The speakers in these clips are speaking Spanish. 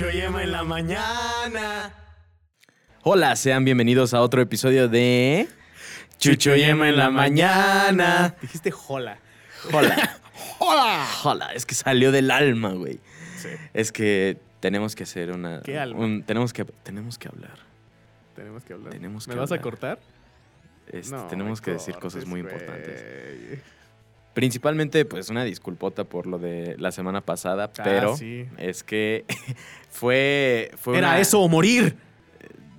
Y Emma en la mañana. Hola, sean bienvenidos a otro episodio de Chucho y Emma en la mañana. Dijiste hola. Hola. ¡Hola! Hola, es que salió del alma, güey. Sí. Es que tenemos que hacer una. ¿Qué alma? un- tenemos, que, tenemos que hablar. Tenemos que hablar. Tenemos ¿Me vas a cortar? Este, No, tenemos que decir cosas muy importantes. Principalmente, pues, una disculpota por lo de la semana pasada, Ah, pero sí. es que fue. fue Era una- eso o morir.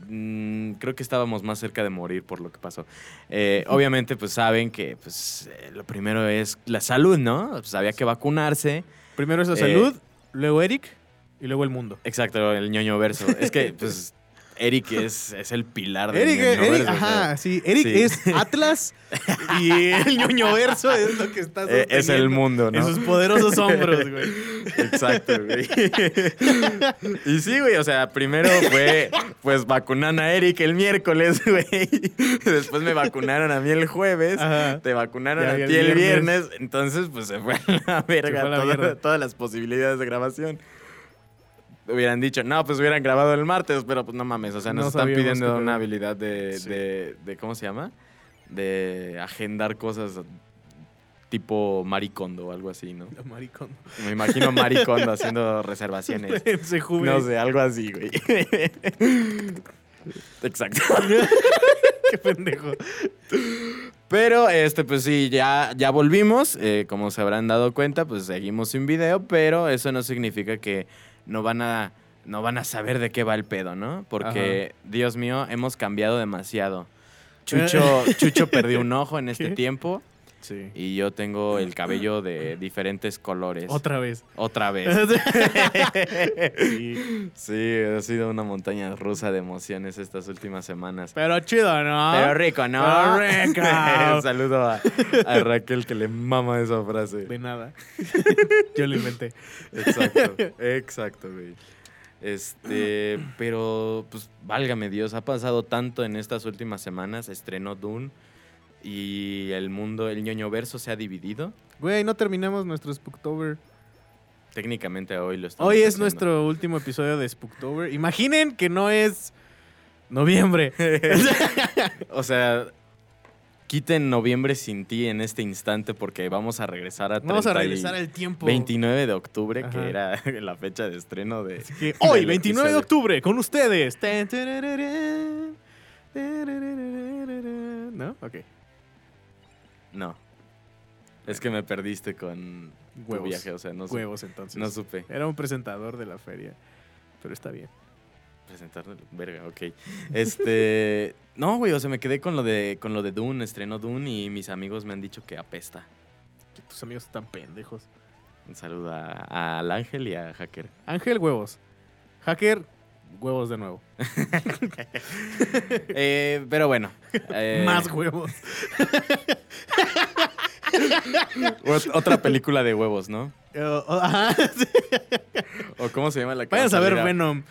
Mm, creo que estábamos más cerca de morir por lo que pasó. Eh, obviamente, pues saben que pues, eh, lo primero es la salud, ¿no? Pues había que vacunarse. Primero es la Eh, salud, luego Eric y luego el mundo. Exacto, el ñoño verso. Es que, pues, Eric es, es el pilar del Eric, ñoño Eric, verso, o sea, ajá, sí. Eric sí. es Atlas y el ñoño verso es lo que está eh, es el sosteniendo mundo, ¿no? En sus poderosos hombros, güey. Exacto, güey. y sí, güey, o sea, primero fue, pues, vacunan a Eric el miércoles, güey. Después me vacunaron a mí el jueves. Ajá. Te vacunaron a ti el viernes. viernes. Entonces, pues, se fue a la verga fue a la toda- mierda. todas las posibilidades de grabación. Hubieran dicho, no, pues hubieran grabado el martes, pero pues no mames, o sea, nos No están pidiendo una habilidad de, Sí. de, de- ¿cómo se llama? De agendar cosas tipo maricondo o algo así, ¿no? Maricón. Me imagino Maricondo haciendo reservaciones. Se. No sé, algo así, güey. Exacto. Qué pendejo. Pero, este, pues sí, ya, ya volvimos. Eh, como se habrán dado cuenta, pues seguimos sin video, pero eso no significa que no van a, no van a saber de qué va el pedo, ¿no? Porque, Dios mío, hemos cambiado demasiado. Chucho, Chucho perdió un ojo en este ¿Qué? tiempo Sí. y yo tengo el cabello de diferentes colores. Otra vez. Otra vez. Sí. Sí, ha sido una montaña rusa de emociones estas últimas semanas. Pero chido, ¿no? Pero rico, ¿no? Pero rico. Un saludo a, a Raquel que le mama esa frase. De nada. Yo lo inventé. Exacto, exacto, güey. Este, pero pues válgame Dios, ha pasado tanto en estas últimas semanas. Estrenó Dune y el mundo, el ñoño verso se ha dividido. Güey, no terminamos nuestro Spooktober. Técnicamente hoy lo estamos Hoy es haciendo. nuestro último episodio de Spooktober. Imaginen que no es noviembre. O sea, quiten noviembre sin ti en este instante porque vamos a regresar a Vamos a 30 y- regresar al tiempo. 29 de octubre, Ajá. que era la fecha de estreno de... Que hoy, del 29 de octubre, con ustedes. ¿No? Ok. No. Es que me perdiste con tu Huevos. viaje, o sea, no, Huevos, entonces. no supe Era un presentador de la feria. Pero está bien. presentar. Verga, ok. Este... No, güey, o sea, me quedé con lo de con lo de Dune, estrenó Dune y mis amigos me han dicho que apesta. Que tus amigos están pendejos. Un saludo al Ángel y a Hacker. Ángel, huevos. Hacker, huevos de nuevo. Eh, pero bueno. eh, Más huevos. ot- Otra película de huevos, ¿no? Ajá, sí. ¿O cómo se llama la que Vayan va a ver Venom.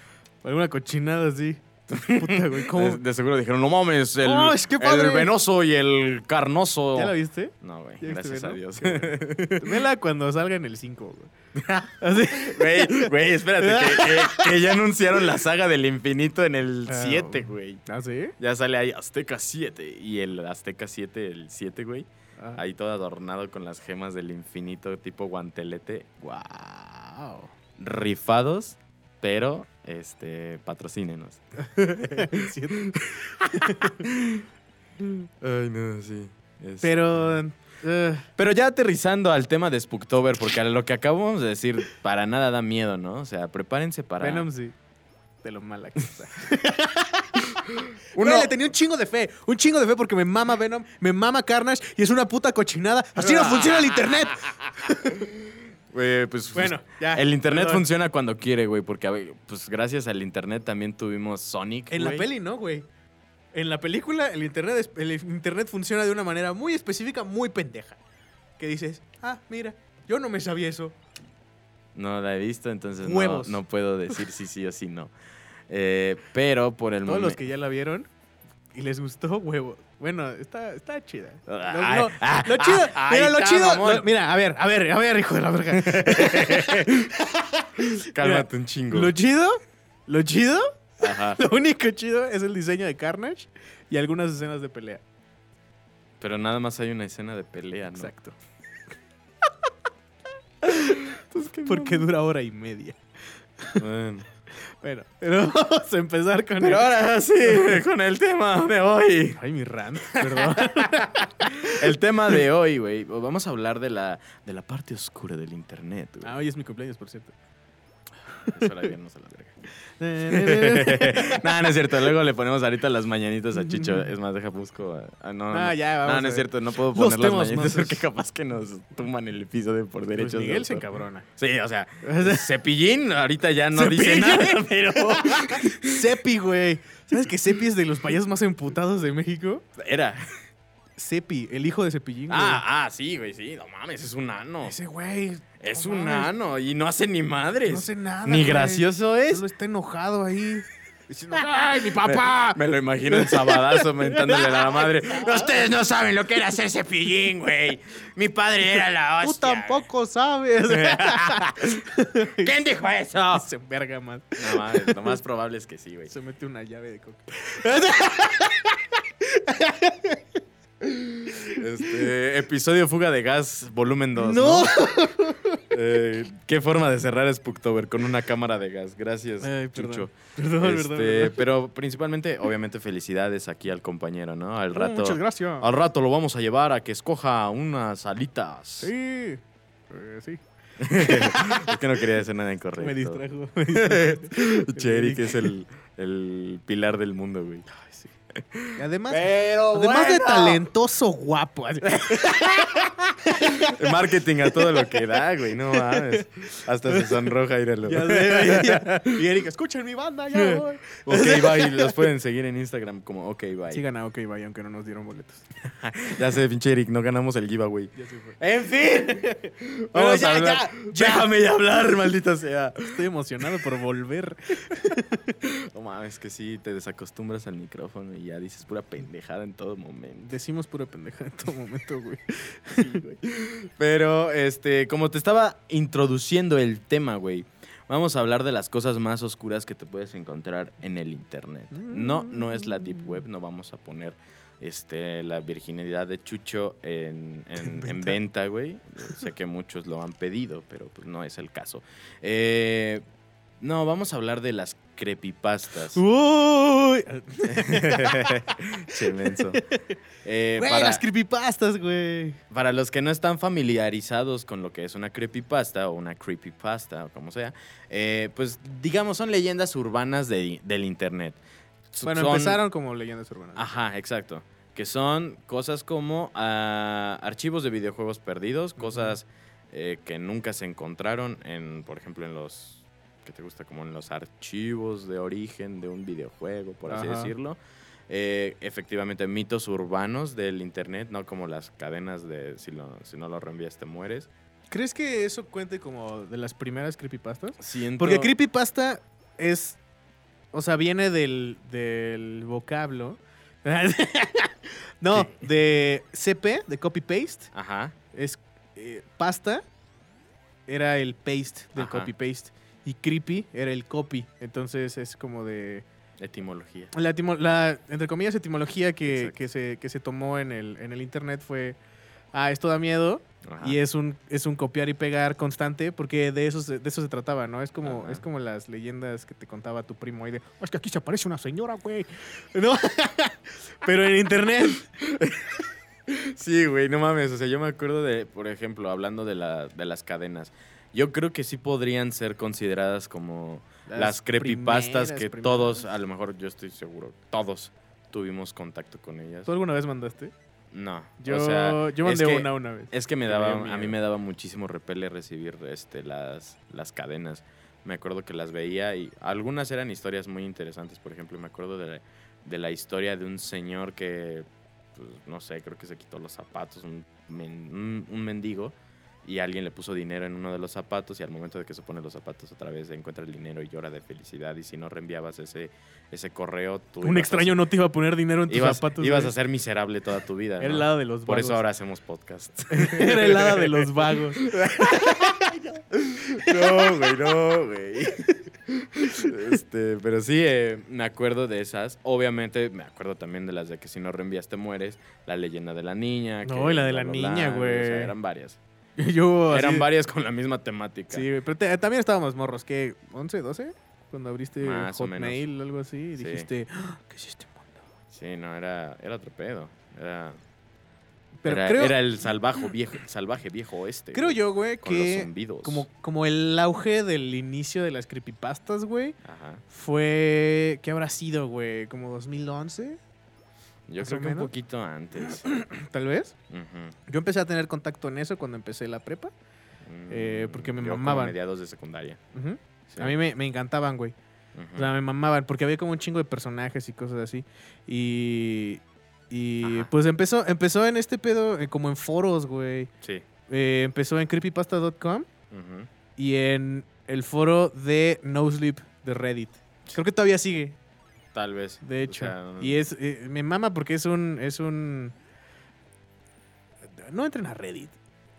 Alguna cochinada así. Puta, güey. ¿Cómo? De, de seguro dijeron, no mames, el, ¡Oh, es que padre! el venoso y el carnoso. ¿Ya la viste? No, güey, ¿Ya viste gracias a? Dios. Vela cuando salga en el 5, güey. Así. Güey, güey, espérate, que, que- que ya anunciaron la saga del infinito en el Ah, 7, güey. ¿Ah, sí? Ya sale ahí Azteca 7 y el Azteca 7, el 7, güey. Ah. Ahí todo adornado con las gemas del infinito tipo guantelete. Wow. Rifados, pero este patrocínenos. Ay, no, sí. Es- Pero. eh, Pero ya aterrizando al tema de Spooktober, porque a lo que acabamos de decir, para nada da miedo, ¿no? O sea, prepárense para. Venom sí. De lo mala que está. Uno- Güey, le tenía un chingo de fe. Un chingo de fe porque me mama Venom, me mama Carnage y es una puta cochinada. Así no funciona el internet. Pues, Bueno, pues, ya, El internet perdón. funciona cuando quiere, güey, porque pues gracias al internet también tuvimos Sonic. En la peli no, güey. En la película el internet, es- el internet funciona de una manera muy específica, muy pendeja. Que dices, ah, mira, yo no me sabía eso. No la he visto, entonces no, no puedo decir si sí o si no. Eh, pero por el Todos momento. los que ya la vieron y les gustó, huevo. Bueno, está, está chida. Lo, Ay, lo- ah, lo chido, ah, mira, lo está, chido. lo- mira, a ver, a ver, a ver, hijo de la verga. Cálmate un chingo. Lo chido, lo chido, Ajá. lo único chido es el diseño de Carnage y algunas escenas de pelea. Pero nada más hay una escena de pelea, ¿no? Exacto. Porque dura hora y media. Bueno. Bueno, pero vamos a empezar con Pero el... ahora sí, con el tema de hoy. Ay, mi rant, perdón. El tema de hoy, güey. Vamos a hablar de la, de la parte oscura del internet, güey. ah, hoy es mi cumpleaños, por cierto. Eso la viernes a la verga. no, no es cierto. Luego le ponemos ahorita las mañanitas a Chicho. Es más, deja busco. a- ah, no, Ah, no. ya, vamos No, no es cierto. No puedo poner las mañanitas porque capaz que nos tumban el episodio por Pues derechos. de Miguel se autor. encabrona. Sí, o sea, Cepillín ahorita ya no dice nada, pero Sepi, güey. ¿Sabes que Sepi es de los payasos más emputados de México? era. Sepi, el hijo de Cepillín, güey. Ah, ah, sí, güey, sí. No mames, es un nano. Ese güey. Es no un mames, nano y no hace ni madres. No hace nada. Ni güey. gracioso es. Solo está enojado ahí. Diciendo, ¡ay, mi papá! Me lo imagino en sabadazo mentándole a la madre. Ustedes no saben lo que era ser cepillín, güey. Mi padre era la Tú hostia. tampoco sabes. ¿Quién dijo eso? Se verga más. No mames, lo más probable es que sí, güey. Se mete una llave de coca. Este, episodio Fuga de Gas, volumen 2. ¡No! Eh, ¿Qué forma de cerrar Spooktober? Con una cámara de gas. Gracias, Ay, perdón. Chucho. Perdón, Este, perdón. Pero principalmente, obviamente, felicidades aquí al compañero, ¿no? Al Oh, rato. muchas gracias. Al rato lo vamos a llevar a que escoja unas alitas. Sí. Eh, sí. es que no quería decir nada incorrecto. Me distrajo. Me distrajo. Cherry, que es el, el pilar del mundo, güey. Ay, sí. Y además, Pero además de talentoso guapo. Marketing a todo lo que da, güey. No mames. Hasta se sonroja. Ya sé, ya. Y Erika, escuchen mi banda, ya voy. ok, bye. Los pueden seguir en Instagram como ok, bye. Sigan a OK Bye, aunque no nos dieron boletos. Ya sé, pinche Eric, no ganamos el giveaway. Ya se fue. En fin. Vamos ya, a hablar. ya, ya. Déjame ya hablar, maldita sea. Estoy emocionado por volver. No mames, que sí, te desacostumbras al micrófono y ya dices pura pendejada en todo momento. Decimos pura pendeja en todo momento, güey. Pero, este, como te estaba introduciendo el tema, güey, vamos a hablar de las cosas más oscuras que te puedes encontrar en el internet. No, no es la deep web, no vamos a poner este, la virginidad de Chucho en, en- en venta, güey. Sé que muchos lo han pedido, pero pues no es el caso. Eh, no, vamos a hablar de las creepypastas. Uy. Che, menso. Eh, Güey, para- las creepypastas, güey. Para los que no están familiarizados con lo que es una creepypasta o una creepypasta o como sea, eh, pues digamos son leyendas urbanas de- del internet. Bueno, Son- empezaron como leyendas urbanas. Ajá, exacto. Que son cosas como ah, archivos de videojuegos perdidos, cosas eh, que nunca se encontraron en, por ejemplo, en los que te gusta como en los archivos de origen de un videojuego, por así Ajá. decirlo. Eh, efectivamente, mitos urbanos del internet, no como las cadenas de si, lo- si no lo reenvías te mueres. ¿Crees que eso cuente como de las primeras creepypastas? Siento... Porque creepypasta es. O sea, viene del, del vocablo. no, de CP, de copy paste. Ajá. Es eh, pasta era el paste del Ajá. Y creepy era el copy. Entonces es como de. Etimología. La, etimo- la, entre comillas, etimología que, que, se, que se tomó en el, en el internet fue. Ah, esto da miedo. Ajá. Y es un, es un copiar y pegar constante, porque de eso se, de eso se trataba, ¿no? Es como, Ajá. es como las leyendas que te contaba tu primo ahí de, "Oh, es que aquí se aparece una señora, güey. ¿No? Pero en internet. Sí, güey, no mames. O sea, yo me acuerdo de, por ejemplo, hablando de, la, de las cadenas. Yo creo que sí podrían ser consideradas como las, Las creepypastas primeras, que primeras. todos, a lo mejor yo estoy seguro, todos tuvimos contacto con ellas. ¿Tú alguna vez mandaste? No. Yo, o sea, yo mandé es que, una una vez. Es que me daba, a mí me daba muchísimo repele recibir este, las, las cadenas. Me acuerdo que las veía y algunas eran historias muy interesantes. Por ejemplo, me acuerdo de la, de la historia de un señor que, pues, no sé, creo que se quitó los zapatos, un, men- un, un mendigo, y alguien le puso dinero en uno de los zapatos y al momento de que se pone los zapatos otra vez encuentra el dinero y llora de felicidad. Y si no reenviabas ese, ese correo, tú... Un a extraño no te iba a poner dinero en tus ibas, zapatos. ibas a ser miserable toda tu vida. Era el lado de los vagos. Por eso ahora hacemos podcast. Era el hada de los vagos. No, güey, no, güey. Este, pero sí, eh, me acuerdo de esas. Obviamente, me acuerdo también de las de que si no reenvías te mueres. La leyenda de la niña. No, que y la de la bla, niña, O güey. sea, eran varias. Yo así- Eran varias con la misma temática. Sí, pero te- también estábamos morros, ¿qué? ¿11, 12? Cuando abriste Más. Hotmail o algo así y Sí. dijiste, "Ah, ¿qué es este mundo? Sí, no, era, era otro pedo. Era, Pero era, creo, era el salvaje viejo, salvaje viejo oeste. creo güey, yo, güey, Con los que zumbidos. como, como el auge del inicio de las creepypastas, güey, Ajá. fue, ¿qué habrá sido, güey? ¿Como 2011? Yo creo que un poquito antes. Tal vez. Yo empecé a tener contacto en eso cuando empecé la prepa. Eh, Mm, porque me yo como mamaban. mediados de secundaria. Sí. A mí me, me encantaban, güey. O sea, me mamaban, porque había como un chingo de personajes y cosas así. Y. Y Ajá. pues empezó, empezó en este pedo, eh, como en foros, güey. Sí. Eh, empezó en creepypasta.com y en el foro de NoSleep de Reddit. Creo que todavía sigue, Tal vez. de O hecho. y es. eh, me mama porque es un. Es un. No entren a Reddit.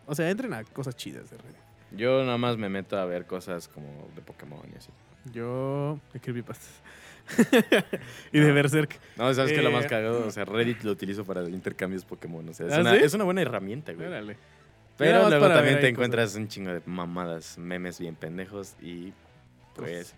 O sea, entren a cosas chidas de Reddit. Yo nada más me meto a ver cosas como de Pokémon y así. Yo. De creepypastas. y de Ah. Berserk. No, ¿sabes qué es lo Eh. más cagado? O sea, Reddit lo utilizo para intercambios Pokémon. O sea, es, ¿Ah, una, sí? es una buena herramienta, güey. Órale. Pero luego también te cosas. encuentras un chingo de mamadas, memes bien pendejos y pues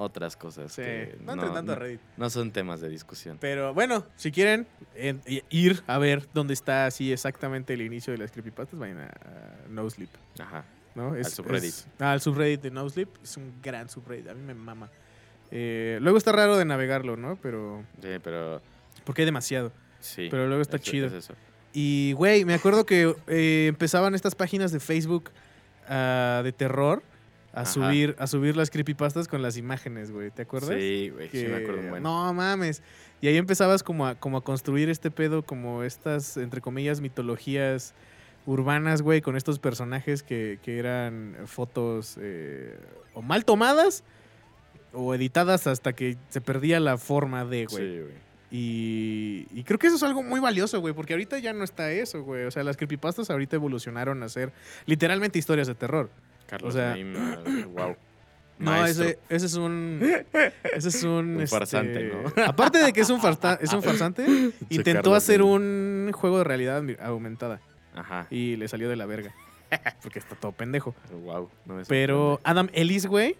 otras cosas Sí. que No tanto a Reddit. no son temas de discusión. Pero bueno, si quieren en- ir a ver dónde está así exactamente el inicio de las creepypastas, vayan a, a NoSleep. Ajá. ¿no? Es, subreddit. es- ah, al subreddit de NoSleep. Es un gran subreddit. A mí me mama. Eh, luego está raro de navegarlo, ¿no? Pero. Sí, pero Porque hay demasiado. sí. Pero luego está es- chido. es eso. Y, güey, me acuerdo que eh, empezaban estas páginas de Facebook ah, de terror a Ajá. subir, a subir las creepypastas con las imágenes, güey. ¿Te acuerdas? Sí, güey, sí me acuerdo un buen. No mames. Y ahí empezabas como a, como a construir este pedo, como estas, entre comillas, mitologías urbanas, güey, con estos personajes que, que eran fotos eh, o mal tomadas o editadas hasta que se perdía la forma de, güey. Sí, güey. Y, y creo que eso es algo muy valioso, güey, porque ahorita ya no está eso, güey. O sea, las creepypastas ahorita evolucionaron a ser literalmente historias de terror. Carlos O sea- wow. No, ese, ese es un. Ese es un. Un este, farsante, ¿no? Aparte de que es un, farta- es un farsante, intentó hacer un juego de realidad aumentada Ajá. y le salió de la verga. Porque está todo pendejo. Wow. no me Pero Adam Ellis, güey,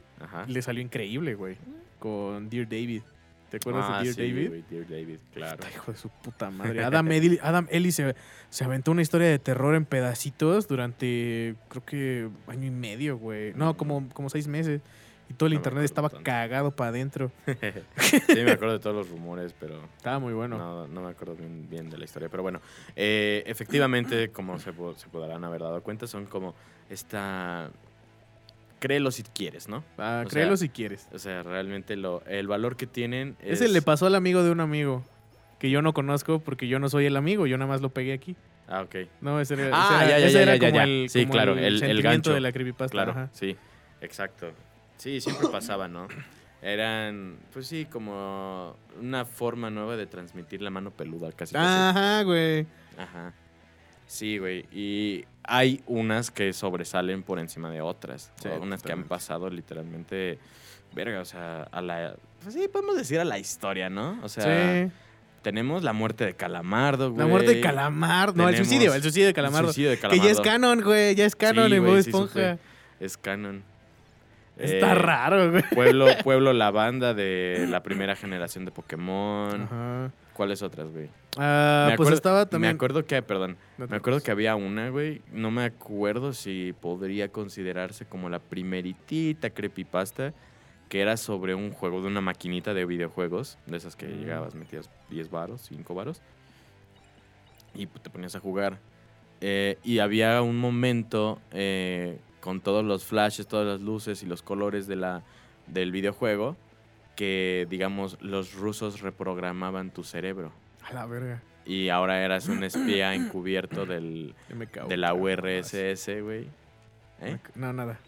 le salió increíble, güey. Con Dear David. ¿Te acuerdas Ah, de Dear sí, David? Dear David, claro. Puta, hijo de su puta madre. Adam, Adam Ellis se, se aventó una historia de terror en pedacitos durante, creo que, año y medio, güey. No, como, como seis meses. Y todo el No internet estaba tanto. cagado para adentro. sí, me acuerdo de todos los rumores, pero Estaba muy bueno. no, no me acuerdo bien, bien de la historia. Pero bueno, eh, efectivamente, como se podrán haber dado cuenta, son como esta... Créelo si quieres, ¿no? Ah, o créelo sea, si quieres. O sea, realmente lo, el valor que tienen es... Ese le pasó al amigo de un amigo que yo no conozco porque yo no soy el amigo, yo nada más lo pegué aquí. Ah, ok. No, ese era, Ah, ese era- ya, ya, ese ya, era ya, como el Sí, como claro, el- el sentimiento gancho. de la creepypasta. Claro, ajá. sí, exacto. Sí, siempre pasaba, ¿no? Eran, pues sí, como una forma nueva de transmitir la mano peluda, casi. casi. Ajá, güey. Ajá. Sí, güey. Y hay unas que sobresalen por encima de otras. Sí, unas que han pasado literalmente, verga, o sea, a la... Pues sí, podemos decir a la historia, ¿no? O sea, sí. tenemos la muerte de Calamardo, güey. La muerte de Calamardo. No, el suicidio, el suicidio de El Calamardo. suicidio de Que ya es Calamardo. canon, güey. Ya es canon Sí, en Bob Esponja. Es canon. Está Eh, raro, güey. Pueblo, Pueblo la banda de la primera generación de Pokémon. Ajá. ¿Cuáles otras, güey? Ah, Me pues acuerdo- estaba también. Me acuerdo que, perdón, No me acuerdo que había una, güey. No me acuerdo si podría considerarse como la primeritita creepypasta que era sobre un juego de una maquinita de videojuegos, de esas que Mm. llegabas, metías 10 varos, 5 varos, y pues, te ponías a jugar. Eh, y había un momento eh, con todos los flashes, todas las luces y los colores de la, del videojuego que, digamos, los rusos reprogramaban tu cerebro. A la verga. Y ahora eras un espía encubierto del, cago. de la URSS, güey. ¿Eh? No, nada.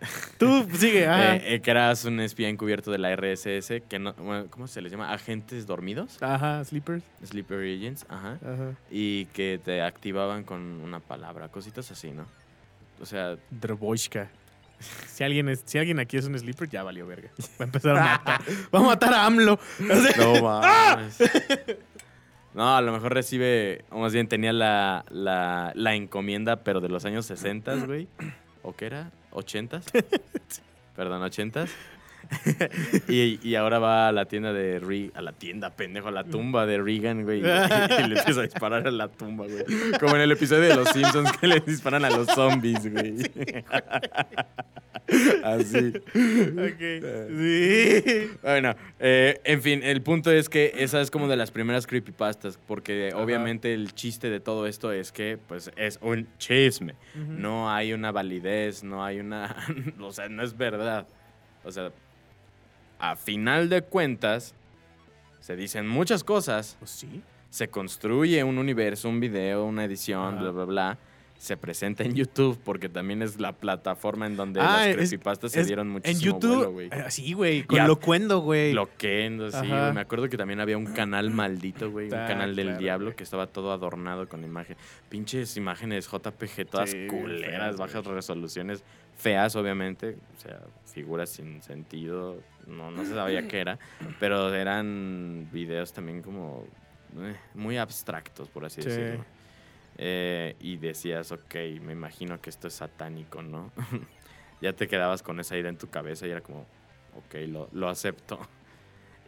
Tú sigue, ajá. Eh, eh, que eras un espía encubierto de la RSS, que no, bueno, ¿cómo se les llama? Agentes dormidos, Ajá, sleepers. Sleeper Agents, ajá. Ajá. Y que te activaban con una palabra, cositas así, ¿no? O sea, Droboishka. Si alguien, es, si alguien aquí es un sleeper, ya valió verga. Va a empezar a matar. Va a matar a AMLO. no mames. No, a lo mejor recibe, o más bien tenía la, la, la encomienda, pero de los años 60, güey. ¿O qué era? ¿80s? Perdón, 80s. y, y ahora va a la tienda de Reagan, a la tienda, pendejo, a la tumba de Reagan, güey. Y, y le empieza a disparar a la tumba, güey. Como en el episodio de Los Simpsons que le disparan a los zombies, güey. Así. Ok. Sí. Bueno, eh, en fin, el punto es que esa es como de las primeras creepypastas, porque Ajá. obviamente el chiste de todo esto es que, pues, es un chisme. No hay una validez, no hay una... o sea, no es verdad. O sea, a final de cuentas, se dicen muchas cosas, Pues sí. se construye un universo, un video, una edición, Ajá. bla, bla, bla. Se presenta en YouTube porque también es la plataforma en donde Ah, las creepypastas se dieron En muchísimo YouTube. vuelo, güey. eh, sí, güey. Con. Locuendo, güey. Loquendo, sí. Me acuerdo que también había un canal maldito, güey. Un canal del claro, diablo que estaba todo adornado con imagen. Pinches imágenes JPG, todas Sí, culeras, feas, bajas resoluciones. Feas, obviamente. O sea, figuras sin sentido. No, no se sabía qué era. Pero eran videos también como eh, muy abstractos, por así Sí. decirlo. Eh, y decías, ok, me imagino que esto es satánico, ¿no? ya te quedabas con esa idea en tu cabeza y era como, ok, lo, lo acepto.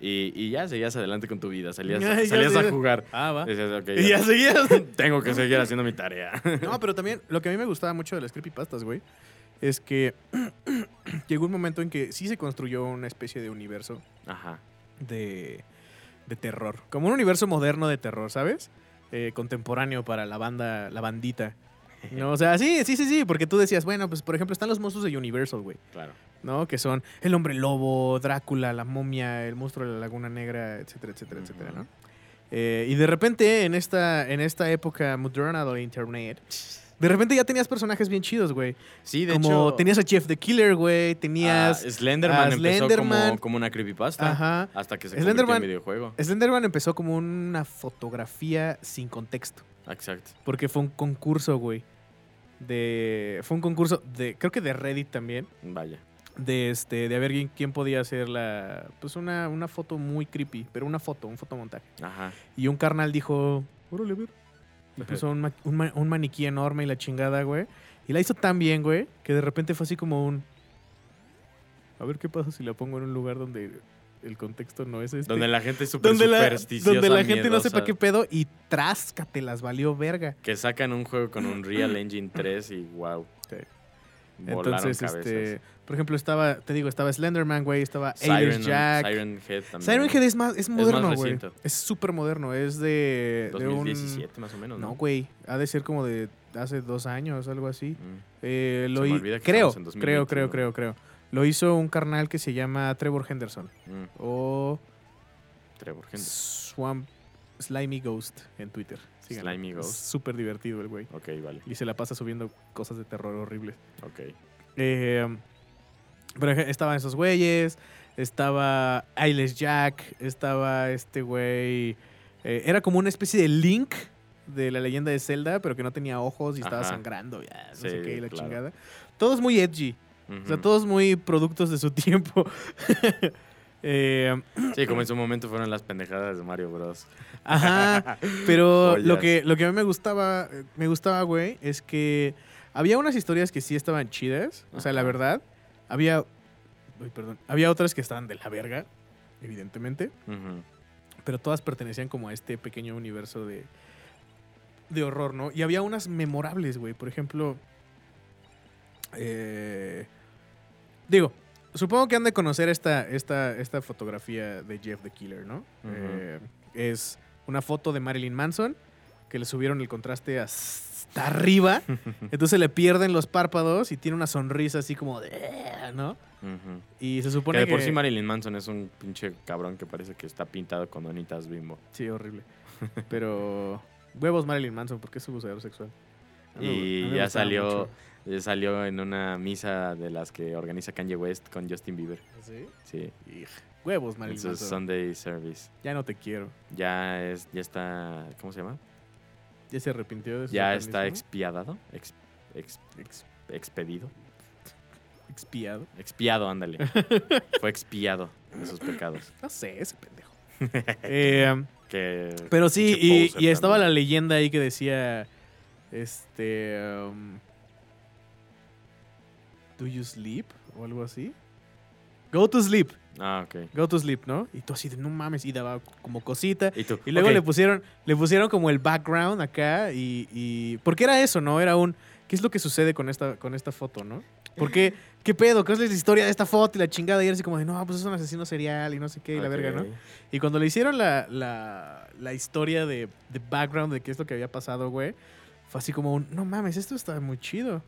Y, y ya seguías adelante con tu vida, salías, ya salías a jugar. Ah, va. Decías, ok, Y ya ya seguías. tengo que seguir haciendo mi tarea. No, pero también lo que a mí me gustaba mucho de las creepypastas, güey, es que llegó un momento en que sí se construyó una especie de universo Ajá. de, de terror. Como un universo moderno de terror, ¿sabes? Eh, contemporáneo para la banda, la bandita. No, o sea, sí, sí, sí, sí, porque tú decías, bueno, pues por ejemplo están los monstruos de Universal, güey, Claro. ¿no? Que son el hombre lobo, Drácula, la momia, el monstruo de la laguna negra, etcétera, etcétera, etcétera. ¿no? Eh, y de repente, en esta, en esta época moderna del internet, de repente ya tenías personajes bien chidos, güey. Sí, de Como hecho. tenías a Jeff the Killer, güey, ah, tenías... Slenderman a empezó Slenderman. Como, como una creepypasta. Ajá. Hasta que se Slenderman- convirtió en videojuego. Slenderman empezó como una fotografía sin contexto. Exacto. Porque fue un concurso, güey. De. Fue un concurso de. Creo que de Reddit también. Vaya. De este. De a ver quién, quién podía hacer la. Pues una, una foto muy creepy. Pero una foto, un fotomontaje. Ajá. Y un carnal dijo. Órale, a ver. Y puso un, ma- un ma- un maniquí enorme y la chingada, güey. Y la hizo tan bien, güey. Que de repente fue así como un. A ver qué pasa si la pongo en un lugar donde el contexto no es este. Donde la gente es súper supersticiosa. donde la gente no sepa miedosa. qué pedo y tráscate, las valió verga. Que sacan un juego con un Real Engine 3 y wow. Entonces, cabezas. este, por ejemplo, estaba, te digo, estaba Slenderman, güey, estaba Siren, Jack. Siren Head también. Siren Head es más, es moderno, güey. Es súper moderno, es de, de un... 2017 más o menos, ¿no? No, güey, ha de ser como de hace dos años, algo así. Mm. Eh, lo Se me hi- olvida que creo, estamos en creo, 2021. creo, creo, creo. Lo hizo un carnal que se llama Trevor Henderson. Mm. O Trevor Henderson. Swamp Slimy Ghost en Twitter. Síganlo. Slimy Ghost. Es súper divertido el güey. Ok, vale. Y se la pasa subiendo cosas de terror horribles. Ok. Eh, pero estaban esos güeyes, estaba Ailes Jack, estaba este güey. eh, era como una especie de Link de la leyenda de Zelda, pero que no tenía ojos y estaba Ajá. sangrando, ya, no Sí, sé qué, y la claro. chingada. Todos muy edgy, o sea, todos muy productos de su tiempo. Eh, Sí, como en su momento fueron las pendejadas de Mario Bros. Ajá, pero lo que, lo que a mí me gustaba, me gustaba, güey, es que había unas historias que sí estaban chidas, o sea, la verdad, había, uy, perdón, había otras que estaban de la verga, evidentemente, pero todas pertenecían como a este pequeño universo de, de horror, ¿no? Y había unas memorables, güey, por ejemplo, eh, digo, supongo que han de conocer esta, esta, esta fotografía de Jeff the Killer, ¿no? Eh, es una foto de Marilyn Manson que le subieron el contraste hasta arriba, entonces le pierden los párpados y tiene una sonrisa así como de, ¿no? Y se Que supone de que... por sí Marilyn Manson es un pinche cabrón que parece que está pintado con donitas bimbo. Sí, horrible. Pero huevos Marilyn Manson, porque es su buceador sexual. Y ya salió, mucho. Ya salió en una misa de las que organiza Kanye West con Justin Bieber. ¿Sí? Sí, Hij, Huevos en Marilyn su Manson. Sunday service. Ya no te quiero. Ya es, ya está, ¿cómo se llama? Ya se arrepintió de su Ya está expiadado. Ex- ex- Ex- expedido. Expiado. Expiado, ándale. Fue expiado de sus pecados. No sé, ese pendejo. Eh, Que, pero sí, y, estaba la leyenda ahí que decía. Este. um, ¿Do you sleep? O algo así. Go to sleep. Ah, ok. Go to sleep, ¿no? Y tú así de no mames. Y daba como cosita. Y tú. Y luego le pusieron, le pusieron como el background acá y, y- porque era eso, ¿no? Era un ¿qué es lo que sucede con esta, con esta foto, no? ¿Por qué? ¿Qué pedo? ¿Qué es la historia de esta foto y la chingada? Y era así como de, no, pues es un asesino serial y no sé qué, y la verga, ¿no? Y cuando le hicieron la, la, la historia de, de background de qué es lo que había pasado, güey, fue así como un, no mames, esto está muy chido.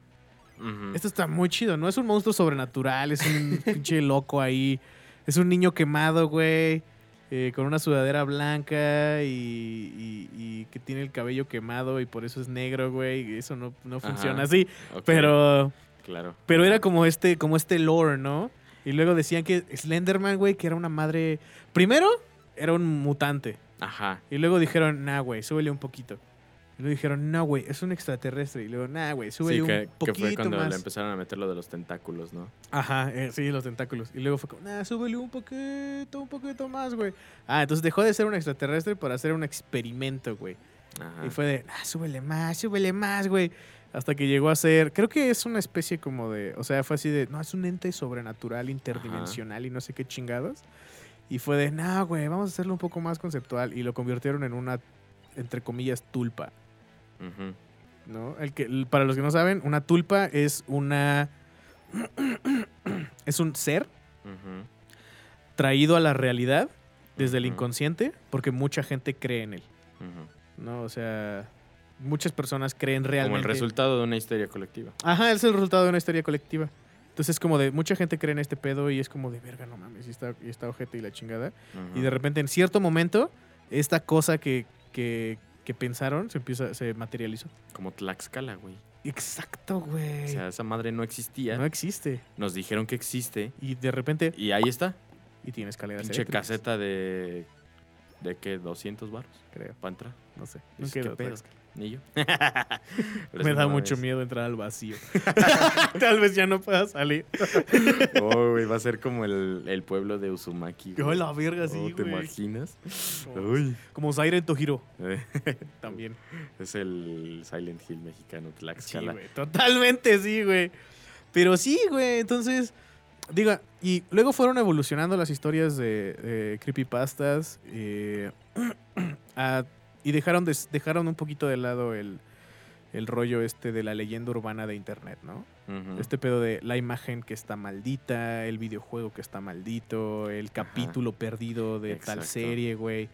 Esto está muy chido, no es un monstruo sobrenatural, es un pinche loco ahí. Es un niño quemado, güey, eh, con una sudadera blanca y, y- y que tiene el cabello quemado y por eso es negro, güey. Eso no, no Ajá. funciona así. Pero, Claro. pero era como este, como este lore, ¿no? Y luego decían que Slenderman, güey, que era una madre... Primero, era un mutante. Ajá. Y luego dijeron, nah, güey, súbele un poquito. Y luego dijeron, no, güey, es un extraterrestre. Y luego, nah, güey, súbele Sí, un que, que poquito fue cuando más. le empezaron a meter lo de los tentáculos, ¿no? Ajá, eh, sí, los tentáculos. Y luego fue como, nah, súbele un poquito, un poquito más, güey. Ah, entonces dejó de ser un extraterrestre para hacer un experimento, güey. Ajá. Y fue de, ah, súbele más, súbele más, güey. Hasta que llegó a ser, creo que es una especie como de, o sea, fue así de, no, es un ente sobrenatural, interdimensional y no sé qué chingados. Y fue de, no, güey, vamos a hacerlo un poco más conceptual. Y lo convirtieron en una, entre comillas, tulpa. ¿No? El que, para los que no saben, una tulpa es una. es un ser traído a la realidad desde el inconsciente porque mucha gente cree en él. ¿no? O sea, muchas personas creen Como realmente. el resultado de una histeria colectiva. Ajá, es el resultado de una historia colectiva. Entonces es como de, mucha gente cree en este pedo y es como de, verga, no mames, y está, y está ojete y la chingada. Y de repente, en cierto momento, esta cosa que, que, que pensaron se empieza, se materializó. Como Tlaxcala, güey. Exacto, güey. O sea, esa madre no existía. no existe. Nos dijeron que existe. Y de repente, Y ahí está. y tiene escaleras Pinche eléctricas, caseta de. ¿De qué? ¿200 baros? creo. Para entrar. No sé. Nunca Ni yo. Me da mucho miedo entrar al vacío. Tal vez ya no pueda salir. Oh, güey, va a ser como el, el pueblo de Uzumaki. ¡Oh, güey. la verga, sí, Oh, ¿Te güey! imaginas? Como, Uy. como Zaire Tojiro, también. es el Silent Hill mexicano, Sí, Tlaxcala. güey. Totalmente, sí, güey. Pero sí, güey. Entonces, diga, y luego fueron evolucionando las historias de, de creepypastas. eh, a- y dejaron, de- dejaron un poquito de lado el, el rollo este de la leyenda urbana de internet, ¿no? Este pedo de la imagen que está maldita, el videojuego que está maldito, el capítulo perdido de tal serie, güey.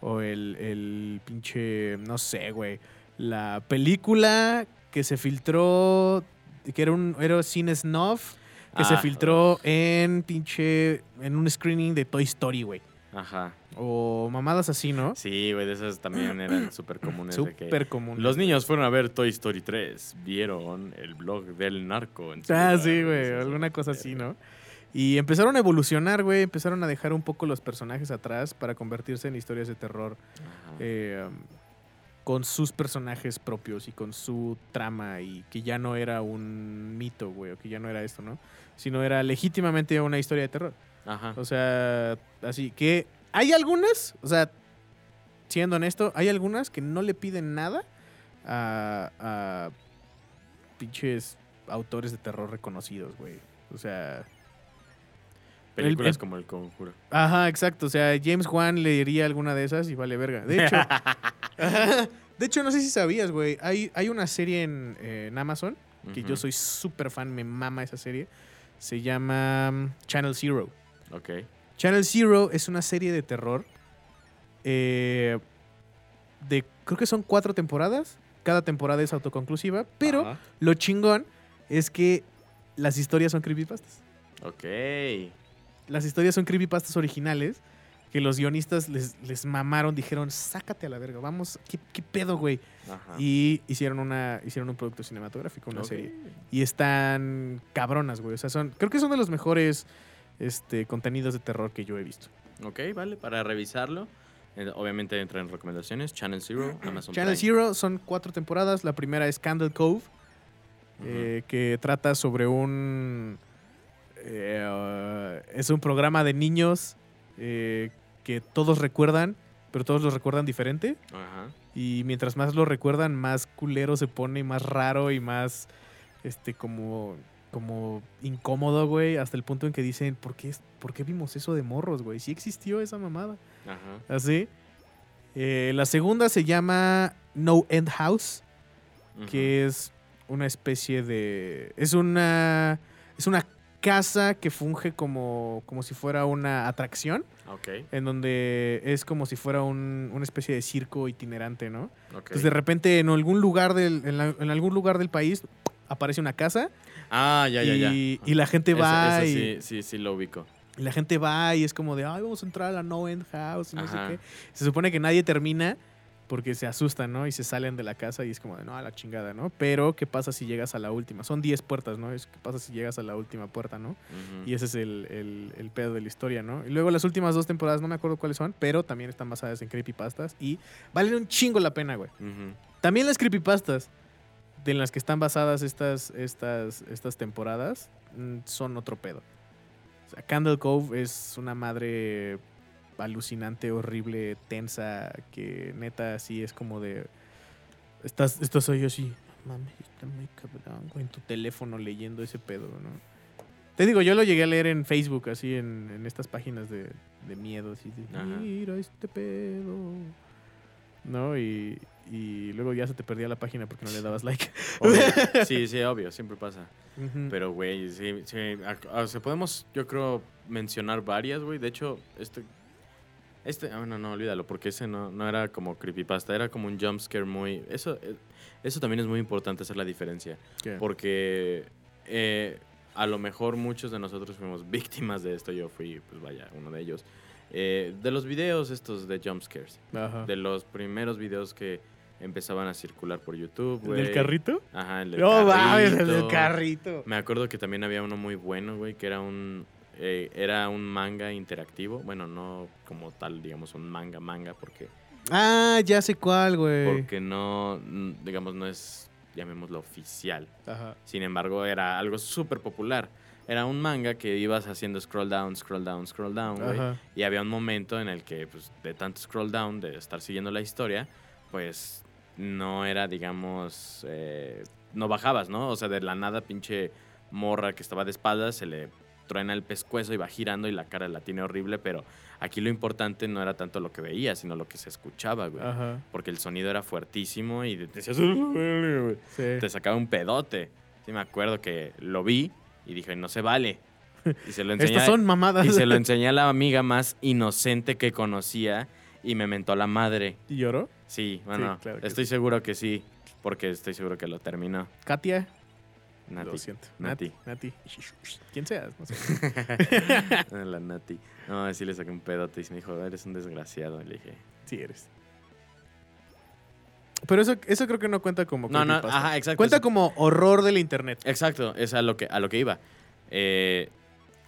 O el, el pinche, no sé, güey. La película que se filtró, que era un era cine snuff, que se Ah, filtró en pinche, en un screening de Toy Story, güey. Ajá. O mamadas así, ¿no? Sí, güey, de esas también eran súper comunes. Súper común. Los niños fueron a ver Toy Story 3, vieron el blog del narco. en Ah, sí, güey, alguna cosa así, ¿no? Y empezaron a evolucionar, güey, empezaron a dejar un poco los personajes atrás para convertirse en historias de terror Ajá. eh, con sus personajes propios y con su trama y que ya no era un mito, güey, o que ya no era esto, ¿no? Sino era legítimamente una historia de terror. Ajá. O sea, así que hay algunas, o sea, siendo honesto, hay algunas que no le piden nada a, a pinches autores de terror reconocidos, güey. O sea, Películas el- como El Conjuro. ajá, exacto. O sea, James Wan leería alguna de esas y vale verga. De hecho, de hecho no sé si sabías, güey. Hay, hay una serie en, eh, en Amazon que yo soy súper fan, me mama esa serie. Se llama Channel Zero. Ok. Channel Zero es una serie de terror. eh, de creo que son cuatro temporadas. Cada temporada es autoconclusiva. Pero Ajá. lo chingón es que las historias son creepypastas. Ok. Las historias son creepypastas originales. Que los guionistas les, les mamaron, dijeron, sácate a la verga, vamos, ¿qué, qué pedo, güey? Ajá. Y hicieron una hicieron un producto cinematográfico, una serie. Y están cabronas, güey. O sea, son, creo que son de los mejores este, contenidos de terror que yo he visto. Ok, vale, para revisarlo. eh, Obviamente entra en recomendaciones. Channel Zero, Amazon Channel Prime. Zero son cuatro temporadas. La primera es Candle Cove. eh, que trata sobre un... eh, es un programa de niños que todos recuerdan, pero todos los recuerdan diferente. Ajá. Y mientras más lo recuerdan, más culero se pone, más raro y más, este, como, como incómodo, güey. Hasta el punto en que dicen, ¿por qué, ¿por qué vimos eso de morros, güey? Sí existió esa mamada. Ajá. Así. Eh, la segunda se llama No End House, que es una especie de... Es una... Es una casa que funge como, como si fuera una atracción, Ujú. Ok. en donde es como si fuera un- una especie de circo itinerante, ¿no? ok. Entonces de repente en algún lugar del, en, la- en algún lugar del país aparece una casa Ah, ya, ya, ya. y, y la gente va y, sí, sí, sí lo ubico. y la gente va y es como de, ay, vamos a entrar a la No End House y no sé qué. Se supone que nadie termina porque se asustan, ¿no? Y se salen de la casa y es como de, no, a la chingada, ¿no? Pero, ¿qué pasa si llegas a la última? Son 10 puertas, ¿no? Es, ¿Qué pasa si llegas a la última puerta, ¿no? Y ese es el, el, el pedo de la historia, ¿no? Y luego las últimas dos temporadas, no me acuerdo cuáles son, pero también están basadas en creepypastas y valen un chingo la pena, güey. También las creepypastas de las que están basadas estas, estas, estas temporadas mm, son otro pedo. O sea, Candle Cove es una madre alucinante, horrible, tensa, que neta así es como de... Estás, estás ahí así, mames, está muy cabrón, en tu teléfono leyendo ese pedo, ¿no? Te digo, yo lo llegué a leer en Facebook, así en, en estas páginas de, de miedo, así de, mira este pedo. ¿No? Y, y luego ya se te perdía la página porque no le dabas like. Obvio. Sí, sí, obvio, siempre pasa. Pero, güey, sí, sí. ac- O sea, podemos, yo creo, mencionar varias, güey. De hecho, este. Este, ah, no, no, olvídalo, porque ese no, no era como creepypasta, era como un jumpscare muy. Eso, eh, eso también es muy importante hacer la diferencia. ¿Qué? Porque eh, a lo mejor muchos de nosotros fuimos víctimas de esto. Yo fui, pues vaya, uno de ellos. Eh, de los videos estos de jumpscares. Ajá. De los primeros videos que empezaban a circular por YouTube, ¿El güey. del carrito? Ajá, el del No mames, el del carrito. carrito. Me acuerdo que también había uno muy bueno, güey, que era un eh, era un manga interactivo. Bueno, no como tal, digamos, un manga manga, porque, Ah, ya sé cuál, güey. porque no, mm, digamos, no es, llamémoslo, oficial. Ajá. Sin embargo, era algo súper popular. Era un manga que ibas haciendo scroll down, scroll down, scroll down, güey. Ajá. Y había un momento en el que, pues, de tanto scroll down, de estar siguiendo la historia, pues no era, digamos, eh, no bajabas, ¿no? O sea, de la nada, pinche morra que estaba de espaldas, se le truena el pescuezo y va girando y la cara la tiene horrible, pero aquí lo importante no era tanto lo que veía, sino lo que se escuchaba, güey. Ajá. Porque el sonido era fuertísimo y decías, Sí. te sacaba un pedote. Sí, me acuerdo que lo vi y dije, no se vale. Y se lo enseñé, Estas son mamadas. y se lo enseñé a la amiga más inocente que conocía y me mentó la madre. ¿Y lloró? Sí, bueno, claro que estoy sí. seguro que sí, porque estoy seguro que lo terminó. Katia. Nati. Lo siento. Nati. Nati. ¿Quién seas? No sé. la Nati. No, sí le saqué un pedote y me dijo, eres un desgraciado. Le dije, Sí eres. Pero eso, eso creo que no cuenta como no, no, ajá, exacto. Cuenta eso- como horror del internet. Exacto, es a lo que, a lo que iba. Eh,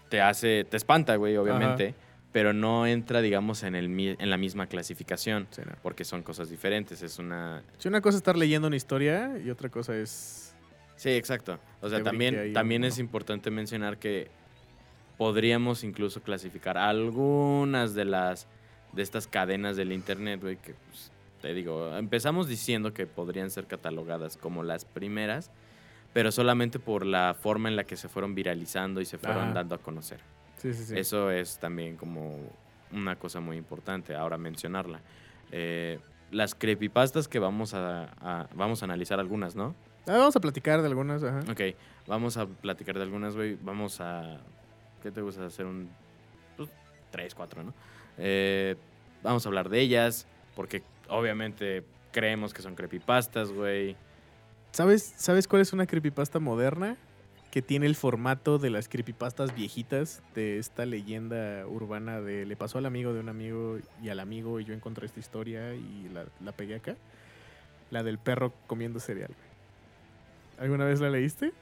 te hace, te espanta, güey, obviamente, pero no entra, digamos, en, el, en la misma clasificación, Sí, no. porque son cosas diferentes. Es una... Sí, una cosa es estar leyendo una historia y otra cosa es... Sí, exacto. O sea, también, también es importante mencionar que podríamos incluso clasificar algunas de las de estas cadenas del internet, güey, que pues, te digo, empezamos diciendo que podrían ser catalogadas como las primeras, pero solamente por la forma en la que se fueron viralizando y se fueron Ajá. dando a conocer. Sí, sí, sí. Eso es también como una cosa muy importante ahora mencionarla. Eh, las creepypastas que vamos a, a- vamos a analizar algunas, ¿no? Ah, vamos a platicar de algunas. Ajá. Ok, vamos a platicar de algunas, güey. Vamos a. ¿Qué te gusta hacer? Un. Pues, tres, cuatro, ¿no? Eh, vamos a hablar de ellas, porque obviamente creemos que son creepypastas, güey. ¿Sabes, ¿Sabes cuál es una creepypasta moderna? Que tiene el formato de las creepypastas viejitas de esta leyenda urbana de le pasó al amigo de un amigo y al amigo y yo encontré esta historia y la, la pegué acá. La del perro comiendo cereal. ¿Alguna vez la leíste?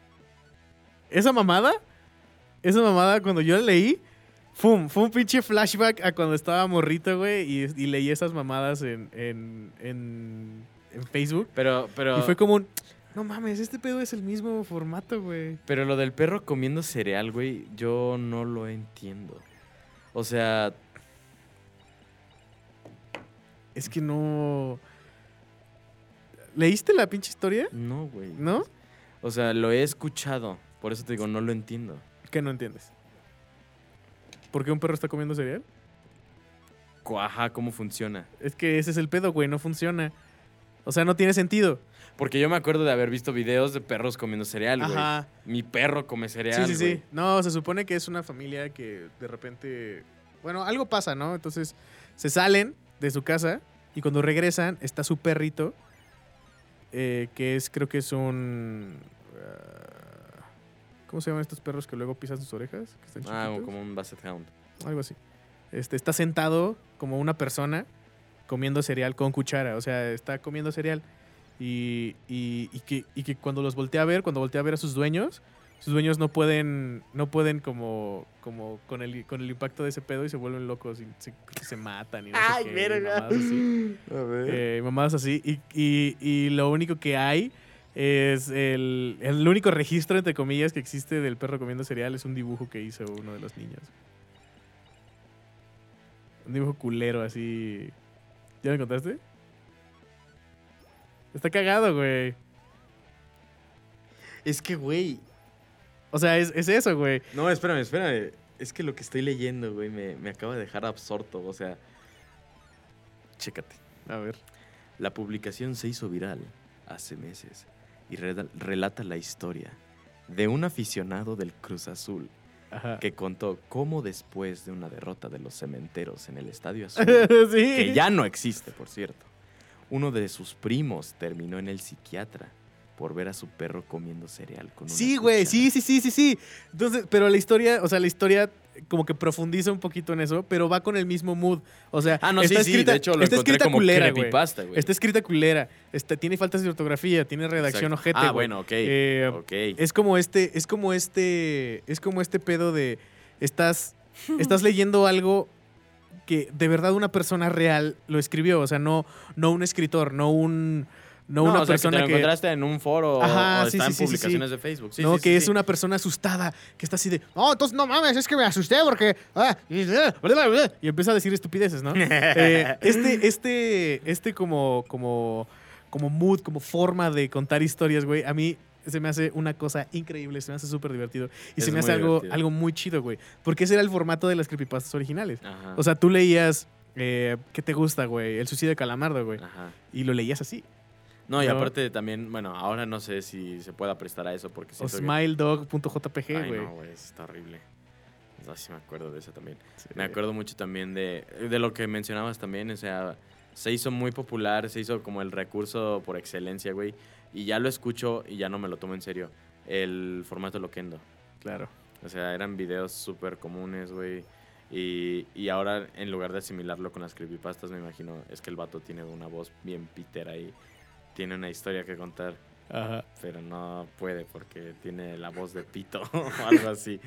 ¿Esa mamada? Esa mamada cuando yo la leí, ¡fum! Fue un pinche flashback a cuando estaba morrito, güey, y, y leí esas mamadas en, en, en, en Facebook. Pero, pero. Y fue como un, No mames, este pedo es el mismo formato, güey. Pero lo del perro comiendo cereal, güey, yo no lo entiendo. O sea, Es que no. ¿Leíste la pinche historia? no, güey. ¿No? O sea, lo he escuchado. Por eso te digo, no lo entiendo. ¿Qué no entiendes? ¿Por qué un perro está comiendo cereal? Ajá, ¿cómo funciona? Es que ese es el pedo, güey, no funciona. O sea, no tiene sentido. Porque yo me acuerdo de haber visto videos de perros comiendo cereal, güey. Ajá. Mi perro come cereal, Sí, sí, güey. sí. No, se supone que es una familia que de repente. Bueno, algo pasa, ¿no? Entonces se salen de su casa y cuando regresan está su perrito, eh, que es, creo que es un. ah, ¿Cómo se llaman estos perros que luego pisan sus orejas? Que están Ah, chiquitos? como un Basset Hound. Algo así. Este, está sentado como una persona comiendo cereal con cuchara. O sea, está comiendo cereal. Y, y- y que, y que cuando los voltea a ver, cuando voltea a ver a sus dueños, sus dueños no pueden, no pueden como, como con el, con el impacto de ese pedo y se vuelven locos y se, se matan y no sé qué, y mamadas así. A ver. Eh, mamadas así. Y, y- y lo único que hay es el, el único registro, entre comillas, que existe del perro comiendo cereal es un dibujo que hizo uno de los niños. Un dibujo culero, así. ¿Ya lo encontraste? Está cagado, güey. Es que, güey. O sea, es, es eso, güey. No, espérame, espérame. Es que lo que estoy leyendo, güey, me, me acaba de dejar absorto. O sea, chécate. A ver. La publicación se hizo viral hace meses y relata la historia de un aficionado del Cruz Azul Ajá. que contó cómo después de una derrota de los cementeros en el Estadio Azul, sí. que ya no existe, por cierto, uno de sus primos terminó en el psiquiatra por ver a su perro comiendo cereal con una Sí, güey, sí, sí, sí, sí, sí. Entonces, pero la historia, o sea, la historia como que profundiza un poquito en eso, pero va con el mismo mood. O sea, Ah, no, sí, está sí, escrita- de hecho lo está encontré escrita como culera, güey. Está escrita culera, está, tiene faltas de ortografía, tiene redacción Exacto. ojete, Ah, bueno, ok. Eh, ok. Es como este, es como este, es como este pedo de estás, estás leyendo algo que de verdad una persona real lo escribió, o sea, no, no un escritor, no un, no, una o sea, persona que te lo que, encontraste en un foro Ajá, o sí, está sí, en sí, publicaciones de Facebook. Sí, no, que es una persona asustada, que está así de, no, entonces no mames, es que me asusté porque... ah, y, y empieza a decir estupideces, ¿no? Eh, este, este, este como, como, como mood, como forma de contar historias, güey, a mí se me hace una cosa increíble, se me hace súper divertido. Y Es se me hace algo, divertido. algo muy chido, güey. Porque ese era el formato de las creepypastas originales. Ajá. O sea, tú leías, eh, ¿qué te gusta, güey? El suicidio de Calamardo, güey. Ajá. Y lo leías así. No, y No. aparte también, bueno, ahora no sé si se pueda prestar a eso porque O smiledog.jpg, güey. no, güey, está horrible. No, sí me acuerdo de eso también. Sí. Me acuerdo mucho también de, de lo que mencionabas también, o sea, se hizo muy popular, se hizo como el recurso por excelencia, güey, y ya lo escucho y ya no me lo tomo en serio, el formato Loquendo. Claro. O sea, eran videos súper comunes, güey, y, y ahora en lugar de asimilarlo con las creepypastas, me imagino, es que el vato tiene una voz bien pitera y tiene una historia que contar Ajá. pero no puede porque tiene la voz de pito o algo así.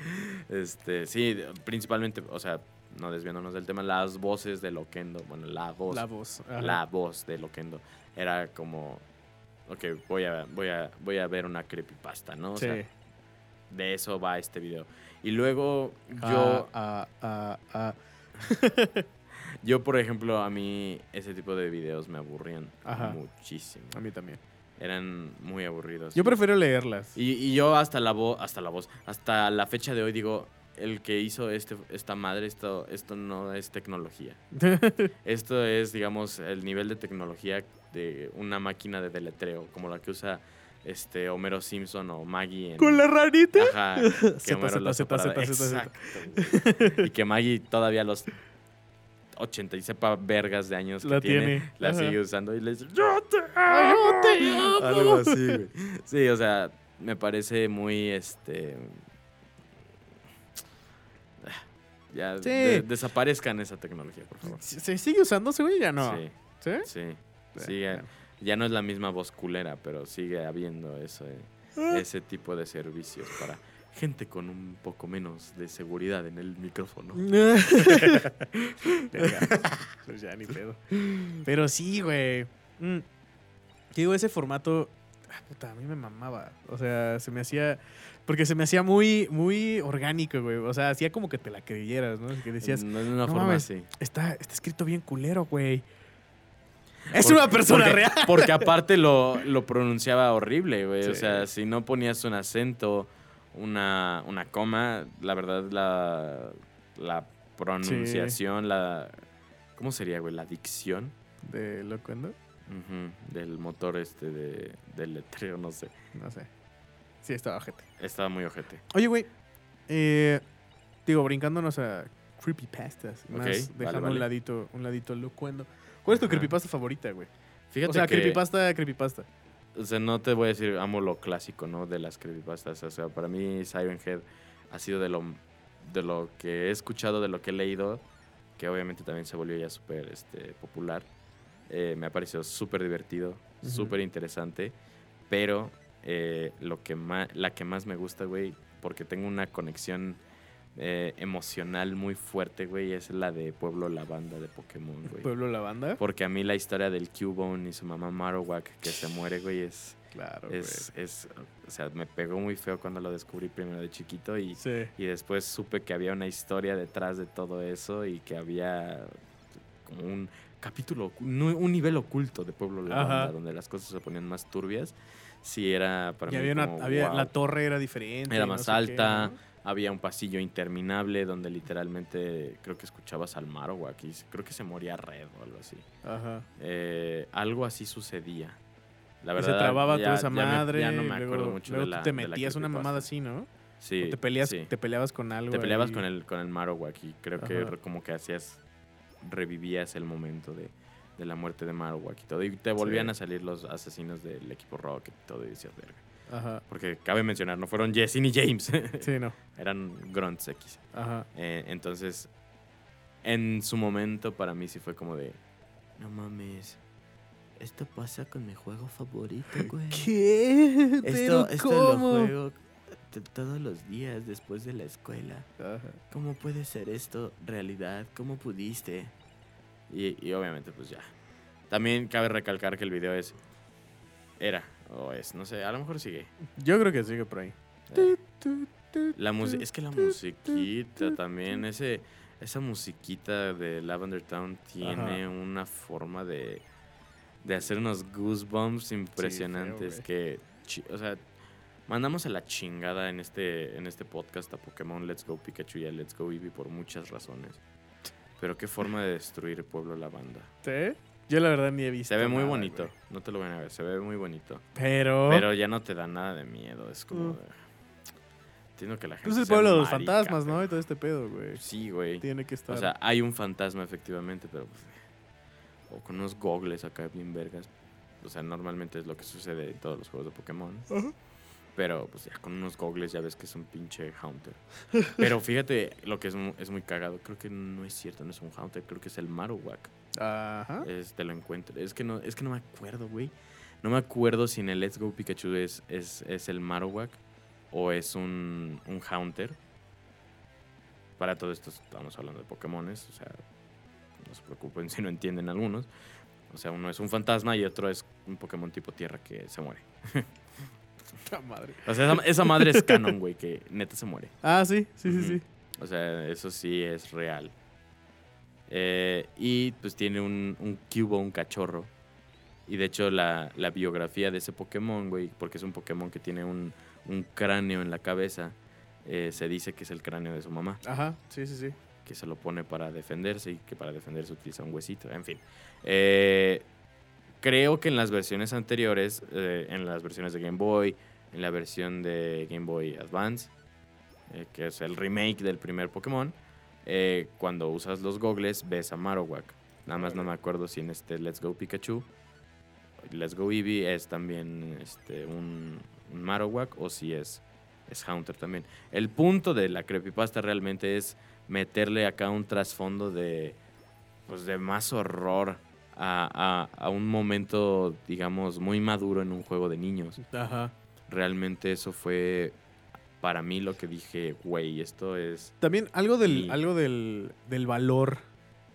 Este, sí, principalmente, o sea, no desviándonos del tema, las voces de Loquendo, bueno, la voz, La la, voz. ajá. voz de Loquendo era como, ok, voy a, voy a, voy a ver una creepypasta, ¿no? O Sí. sea, de eso va este video. Y luego yo, Ah, ah, ah, ah. yo, por ejemplo, a mí ese tipo de videos me aburrían Ajá. muchísimo. A mí también. Eran muy aburridos. Yo prefiero leerlas. Y, y yo hasta la voz, hasta la voz, hasta la fecha de hoy digo, el que hizo este, esta madre, esto, esto no es tecnología. Esto es, digamos, el nivel de tecnología de una máquina de deletreo, como la que usa este Homero Simpson o Maggie en... ¿Con la ranita? Ajá, que Homero zeta, Exacto, güey. Y que Maggie todavía a los 80 y sepa vergas de años que La tiene, tiene, la ajá. sigue usando y le dice, ¡Yo te amo! yo te amo. Algo así, güey. Sí, o sea, me parece muy, este... Ya, Sí. de- desaparezcan esa tecnología, por favor. ¿Se se sigue usando, güey? Ya no. Sí, ¿Sí? sí. Sigue, Bueno. ya no es la misma voz culera, pero sigue habiendo eso, eh, Ah. ese tipo de servicios para gente con un poco menos de seguridad en el micrófono. Pues ya ni pedo. Pero sí, güey. Mm. Digo, ese formato. ah, puta, a mí me mamaba. O sea, se me hacía. Porque se me hacía muy, muy orgánico, güey. O sea, hacía como que te la creyeras, ¿no? Que decías, no de una "No forma mames, así. está, está escrito bien culero, güey. Es Porque- una persona porque- real. Porque aparte lo, lo pronunciaba horrible, güey. O sea, si no ponías un acento, una, una coma, la verdad, la, la pronunciación, la... ¿Cómo sería, güey? La dicción ¿De Locuendo? del motor este de, del letrero, no sé. No sé. Sí, estaba ojete. Estaba muy ojete. Oye, güey. eh, digo, brincándonos a creepypastas. Más vale, dejando vale. un ladito, un ladito Locuendo. ¿Cuál es tu creepypasta favorita, güey? Fíjate O sea, que... creepypasta, creepypasta. O sea, no te voy a decir, amo lo clásico, ¿no? De las creepypastas. O sea, para mí Siren Head ha sido de lo, de lo que he escuchado, de lo que he leído, que obviamente también se volvió ya súper este, popular. Eh, me ha parecido súper divertido, Ujú. súper interesante, pero eh, lo que más, la que más me gusta, güey, porque tengo una conexión eh, emocional muy fuerte, güey, es la de Pueblo Lavanda de Pokémon, güey. Pueblo La Banda. Porque a mí la historia del Cubone y su mamá Marowak que se muere, güey, es, Claro, es, es, o sea, me pegó muy feo cuando lo descubrí primero de chiquito y, güey. Sí. y después supe que había una historia detrás de todo eso y que había como un capítulo, un nivel oculto de Pueblo Lavanda Ajá. donde las cosas se ponían más turbias. Sí, era para Y mí había una, como, había, wow. la torre era diferente. Era no más qué, alta, ¿no? Había un pasillo interminable donde literalmente creo que escuchabas al Marowak y creo que se moría Red o algo así. Ajá. Eh, algo así sucedía. La Y verdad, se trababa ya- toda esa ya me- madre. ya no me luego- acuerdo mucho luego de la tú te metías una mamada así, ¿no? Sí, O te peleas, sí. te peleabas con algo. Te peleabas ahí. con el, con el Marowak y creo que Ajá. como que hacías, revivías el momento de, de la muerte de Marowak y todo. Y te volvían Sí. a salir los asesinos del equipo Rocket y todo y decías, verga. Ajá. Porque cabe mencionar, no fueron Jesse ni James, Sí, no. eran Grunts X. Ajá. Eh, entonces, en su momento para mí sí fue como de, no mames, esto pasa con mi juego favorito, güey. ¿Qué? Esto, esto lo juego todos los días después de la escuela. Ajá. ¿Cómo puede ser esto realidad? ¿Cómo pudiste? Y, y obviamente, pues ya. También cabe recalcar que el video es. Era, o es, no sé, a lo mejor sigue. Yo creo que sigue por ahí. Eh, La es que la musiquita también, ese, esa musiquita de Lavender Town tiene Ajá. una forma de, de hacer unos goosebumps impresionantes que, o sea, mandamos a la chingada en este, en este podcast a Pokémon Let's Go Pikachu y a Let's Go Eevee por muchas razones. Pero qué forma de destruir Pueblo Lavanda. ¿Sí? Yo la verdad ni he visto. Se ve muy nada, bonito, güey. no te lo voy a negar, se ve muy bonito. Pero. Pero ya no te da nada de miedo, es como... Mm. de- Entiendo que la gente Pues el pueblo de los fantasmas, ¿no? Y todo este pedo, güey. Sí, güey. Tiene que estar. O sea, hay un fantasma efectivamente, pero... pues, o con unos gogles acá bien vergas. O sea, normalmente es lo que sucede en todos los juegos de Pokémon. Ajá. Pero pues ya con unos gogles ya ves que es un pinche Haunter. Pero fíjate lo que es, es muy cagado. Creo que no es cierto, no es un Haunter. Creo que es el Marowak. Ajá. Es, te lo encuentro. Es que no, es que no me acuerdo, güey. No me acuerdo si en el Let's Go Pikachu es, es, es el Marowak o es un, un Haunter. Para todo esto estamos hablando de Pokémones, o sea, no se preocupen si no entienden algunos. O sea, uno es un fantasma y otro es un Pokémon tipo tierra que se muere. Puta madre. O sea, esa, esa madre es canon, güey, que neta se muere. Ah, sí, sí, sí, sí. O sea, eso sí es real. Eh, y pues tiene un, un cubo, un cachorro. Y de hecho la, la biografía de ese Pokémon, güey, porque es un Pokémon que tiene un, un cráneo en la cabeza, eh, se dice que es el cráneo de su mamá, Ajá, sí, sí, sí. que se lo pone para defenderse y que para defenderse utiliza un huesito, en fin. Eh, creo que en las versiones anteriores, eh, en las versiones de Game Boy, en la versión de Game Boy Advance, eh, que es el remake del primer Pokémon, eh, cuando usas los gogles ves a Marowak. Nada más no me acuerdo si en este Let's Go Pikachu, Let's Go Eevee es también este, un, un Marowak o si es, es Haunter también. El punto de la creepypasta realmente es meterle acá un trasfondo de, pues de más horror a, a- a un momento, digamos, muy maduro en un juego de niños. Ajá. Realmente eso fue para mí lo que dije, güey, esto es... También algo del, algo del, del valor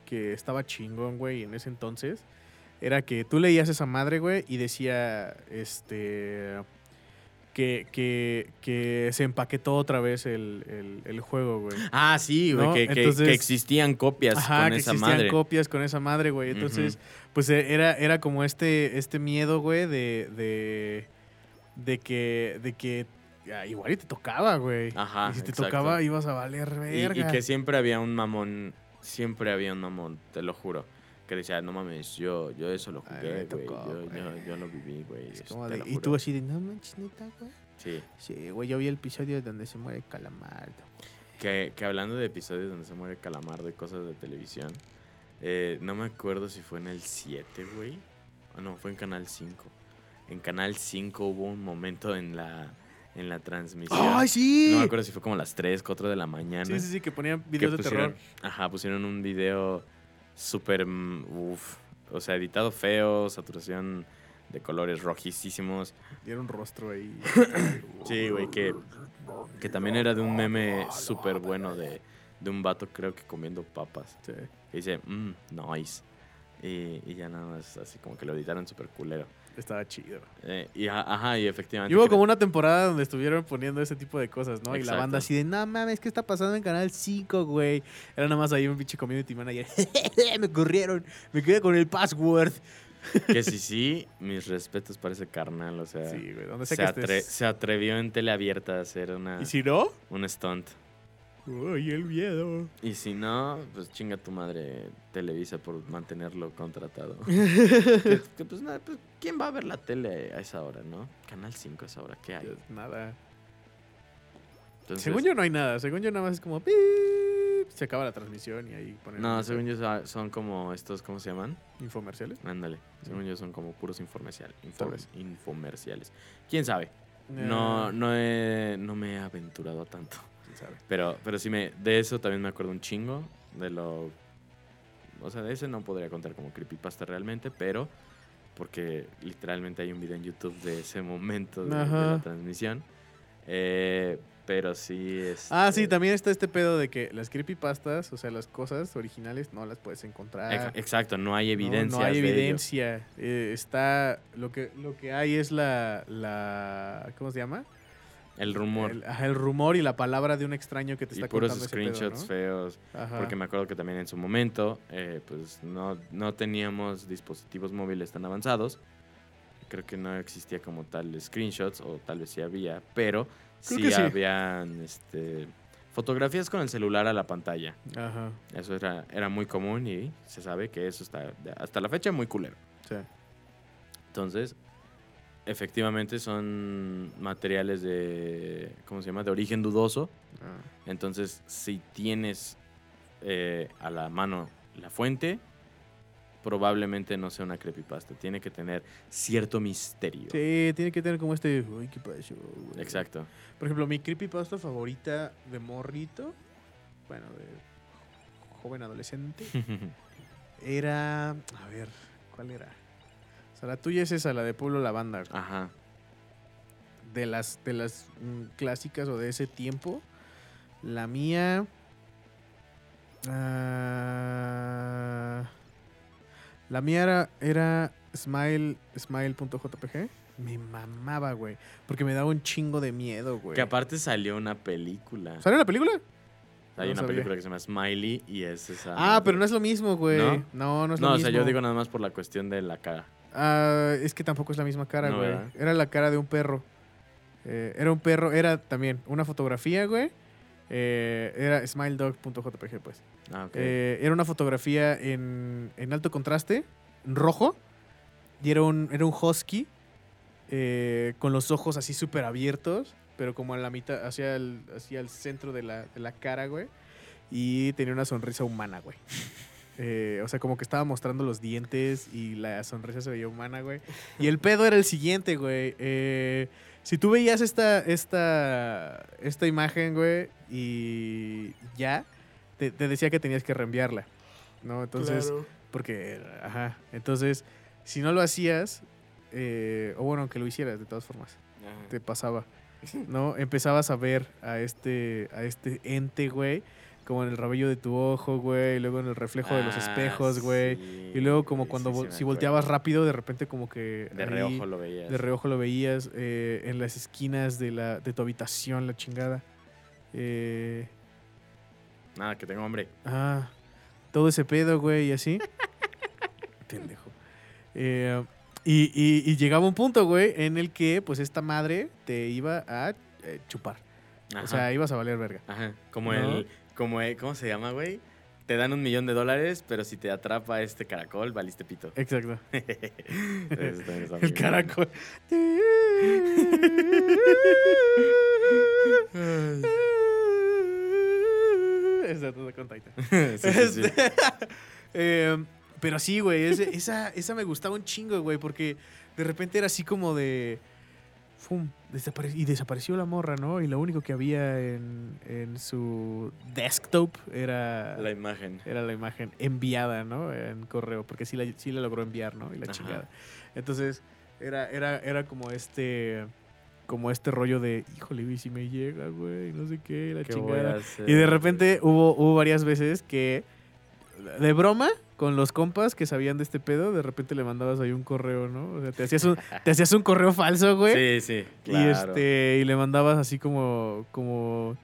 que estaba chingón, güey, en ese entonces, era que tú leías esa madre, güey, y decía, este, que, que, que se empaquetó otra vez el, el- el juego, güey. Ah, sí, güey, ¿No? que, que- Entonces- que existían copias Ajá, con que esa existían madre. copias con esa madre, güey. Entonces, pues eh, era, era como este, este miedo, güey, de, de, de que, de que igual y te tocaba, güey. Ajá, Y si te exacto. tocaba, ibas a valer Y, y verga. que siempre había un mamón, siempre había un mamón, te lo juro. Que decía, no mames, yo, yo eso lo jugué, güey. Yo, yo, lo viví, güey. De- y juro". tú así de, no manches, neta, güey. Sí. Sí, güey, yo vi el episodio donde se muere Calamardo. Que, que hablando de episodios donde se muere Calamardo y cosas de televisión, eh, no me acuerdo si fue en el 7, güey. O no, fue en Canal 5. En Canal 5 hubo un momento en la, en la transmisión. ¡Ay, sí! No me acuerdo si fue como las 3, 4 de la mañana. sí, sí, sí, que ponían que videos de terror. Ajá, pusieron un video súper, mm, uf, o sea, editado feo, saturación de colores rojísimos. Un rostro ahí. Sí, güey, que, que también era de un meme súper bueno de, de un vato, creo que comiendo papas. Sí. Que dice, mmm, nice. Y, y ya nada más, así como que lo editaron súper culero. Estaba chido. Eh, y ajá, y efectivamente. Y hubo como una temporada donde estuvieron poniendo ese tipo de cosas, ¿no? Y la banda así de, no mames, ¿qué está pasando en Canal 5, güey? Era nada más ahí un pinche community manager. me corrieron, me quedé con el password. Que sí, sí, mis respetos para ese carnal, o sea. Sí, güey, donde se, que estés. se atrevió en teleabierta a hacer una, ¿Y si no? un stunt. Uy, el miedo. Y si no, pues chinga tu madre Televisa por mantenerlo contratado. que, que, pues nada, pues, ¿quién va a ver la tele a esa hora, no? Canal 5 a esa hora, ¿qué hay? Nada. Entonces, según yo no hay nada. Según yo nada más es como... "Pip", Se acaba la transmisión y ahí ponen... No, según yo son- como estos, ¿cómo se llaman? Infomerciales. Ándale, según yo son como puros infomercial, Tal info- vez. infomerciales. ¿Quién sabe? No, Eh, no, he, no me he aventurado tanto. Quién sabe. Pero, pero sí me, de eso también me acuerdo un chingo. De lo. O sea, de ese no podría contar como creepypasta realmente, pero. Porque literalmente hay un video en YouTube de ese momento de, la transmisión. Eh, pero sí es. Ah, sí, también está este pedo de que las creepypastas, o sea, las cosas originales no las puedes encontrar. Exacto, no hay No, evidencia. No, hay evidencia. Eh, está. Lo que, lo que hay es la. la ¿Cómo se llama? El rumor. El, el rumor y la palabra de un extraño que te y está puros contando ese pedo, screenshots ¿no? feos. Ajá. Porque me acuerdo que también en su momento, eh, pues no, no teníamos dispositivos móviles tan avanzados. Creo que no existía como tal screenshots, o tal vez sí había, pero sí, sí. habían este, fotografías con el celular a la pantalla. Ajá. Eso era, era muy común y se sabe que eso está hasta la fecha muy culero. Sí. Entonces, efectivamente son materiales de, ¿cómo se llama? De origen dudoso. Ah. Entonces, si tienes eh, a la mano la fuente, probablemente no sea una creepypasta. Tiene que tener cierto misterio. Sí, tiene que tener como este. Uy, ¿qué pasó? güey?" Exacto. Por ejemplo, mi creepypasta favorita de morrito, bueno, de joven adolescente, era. A ver, ¿cuál era? O sea, la tuya es esa, la de Pueblo Lavanda. Ajá. De las, de las mm, clásicas o de ese tiempo. La mía. ah, la mía era, era smile, smile.jpg. Me mamaba, güey. Porque me daba un chingo de miedo, güey. Que aparte salió una película. ¿Sale la película? Hay no una sabía. película que se llama Smiley y es esa. Ah, pero no es lo mismo, güey. ¿No? No, no, es No, lo o mismo. sea, yo digo nada más por la cuestión de la cara. Ah, es que tampoco es la misma cara, No, güey. ¿verdad? Era la cara de un perro. Eh, era un perro, era también una fotografía, güey. Eh, era smiledog.jpg, pues. Ah, ok. Eh, era una fotografía en, en alto contraste, en rojo. Y era un, era un husky eh, con los ojos así súper abiertos, pero como a la mitad, hacia el, hacia el centro de la, de la cara, güey. Y tenía una sonrisa humana, güey. Eh, o sea, como que estaba mostrando los dientes y la sonrisa se veía humana, güey. Y el pedo era el siguiente, güey. Eh, si tú veías esta, esta, esta imagen, güey, y ya, te, te decía que tenías que reenviarla, ¿no? Entonces, porque, ajá, entonces, si no lo hacías, eh, o bueno, aunque lo hicieras de todas formas, te pasaba, ¿no? Empezabas a ver a este, a este ente, güey, como en el rabillo de tu ojo, güey, y luego en el reflejo de los Ah, espejos, güey. sí, Y luego como cuando sí, sí si volteabas rápido, de repente como que... De ahí reojo lo veías. De reojo lo veías eh, en las esquinas de, la, de tu habitación, la chingada. Eh, Nada, que tengo hambre. ah, todo ese pedo, güey, y así. Pendejo. Eh, y, y- y llegaba un punto, güey, en el que pues esta madre te iba a eh, chupar. Ajá. O sea, ibas a valer verga. Ajá. Como ¿No? el. Como el- ¿Cómo se llama, güey? Te dan un millón de dólares, pero si te atrapa este caracol, valiste pito. Exacto. El caracol. Exacto, de con Titan. bueno. Sí, sí, sí. Este, eh, pero sí, güey, esa, esa me gustaba un chingo, güey, porque de repente era así como de... ¡Fum! desapare- y desapareció la morra, ¿no? Y lo único que había en, en su desktop era La imagen. era la imagen enviada, ¿no? En correo, porque sí la, sí la logró enviar, ¿no? Y la Ajá. chingada. Entonces, era, era, era como este como este rollo de, híjole, y si me llega, güey, no sé qué, la ¿Qué voy chingada. hacer? Y de repente hubo, hubo varias veces que, de broma, con los compas que sabían de este pedo, de repente le mandabas ahí un correo, ¿no? O sea, te hacías un, te hacías un correo falso, güey. Sí, sí. Y, este, y le mandabas así como, como.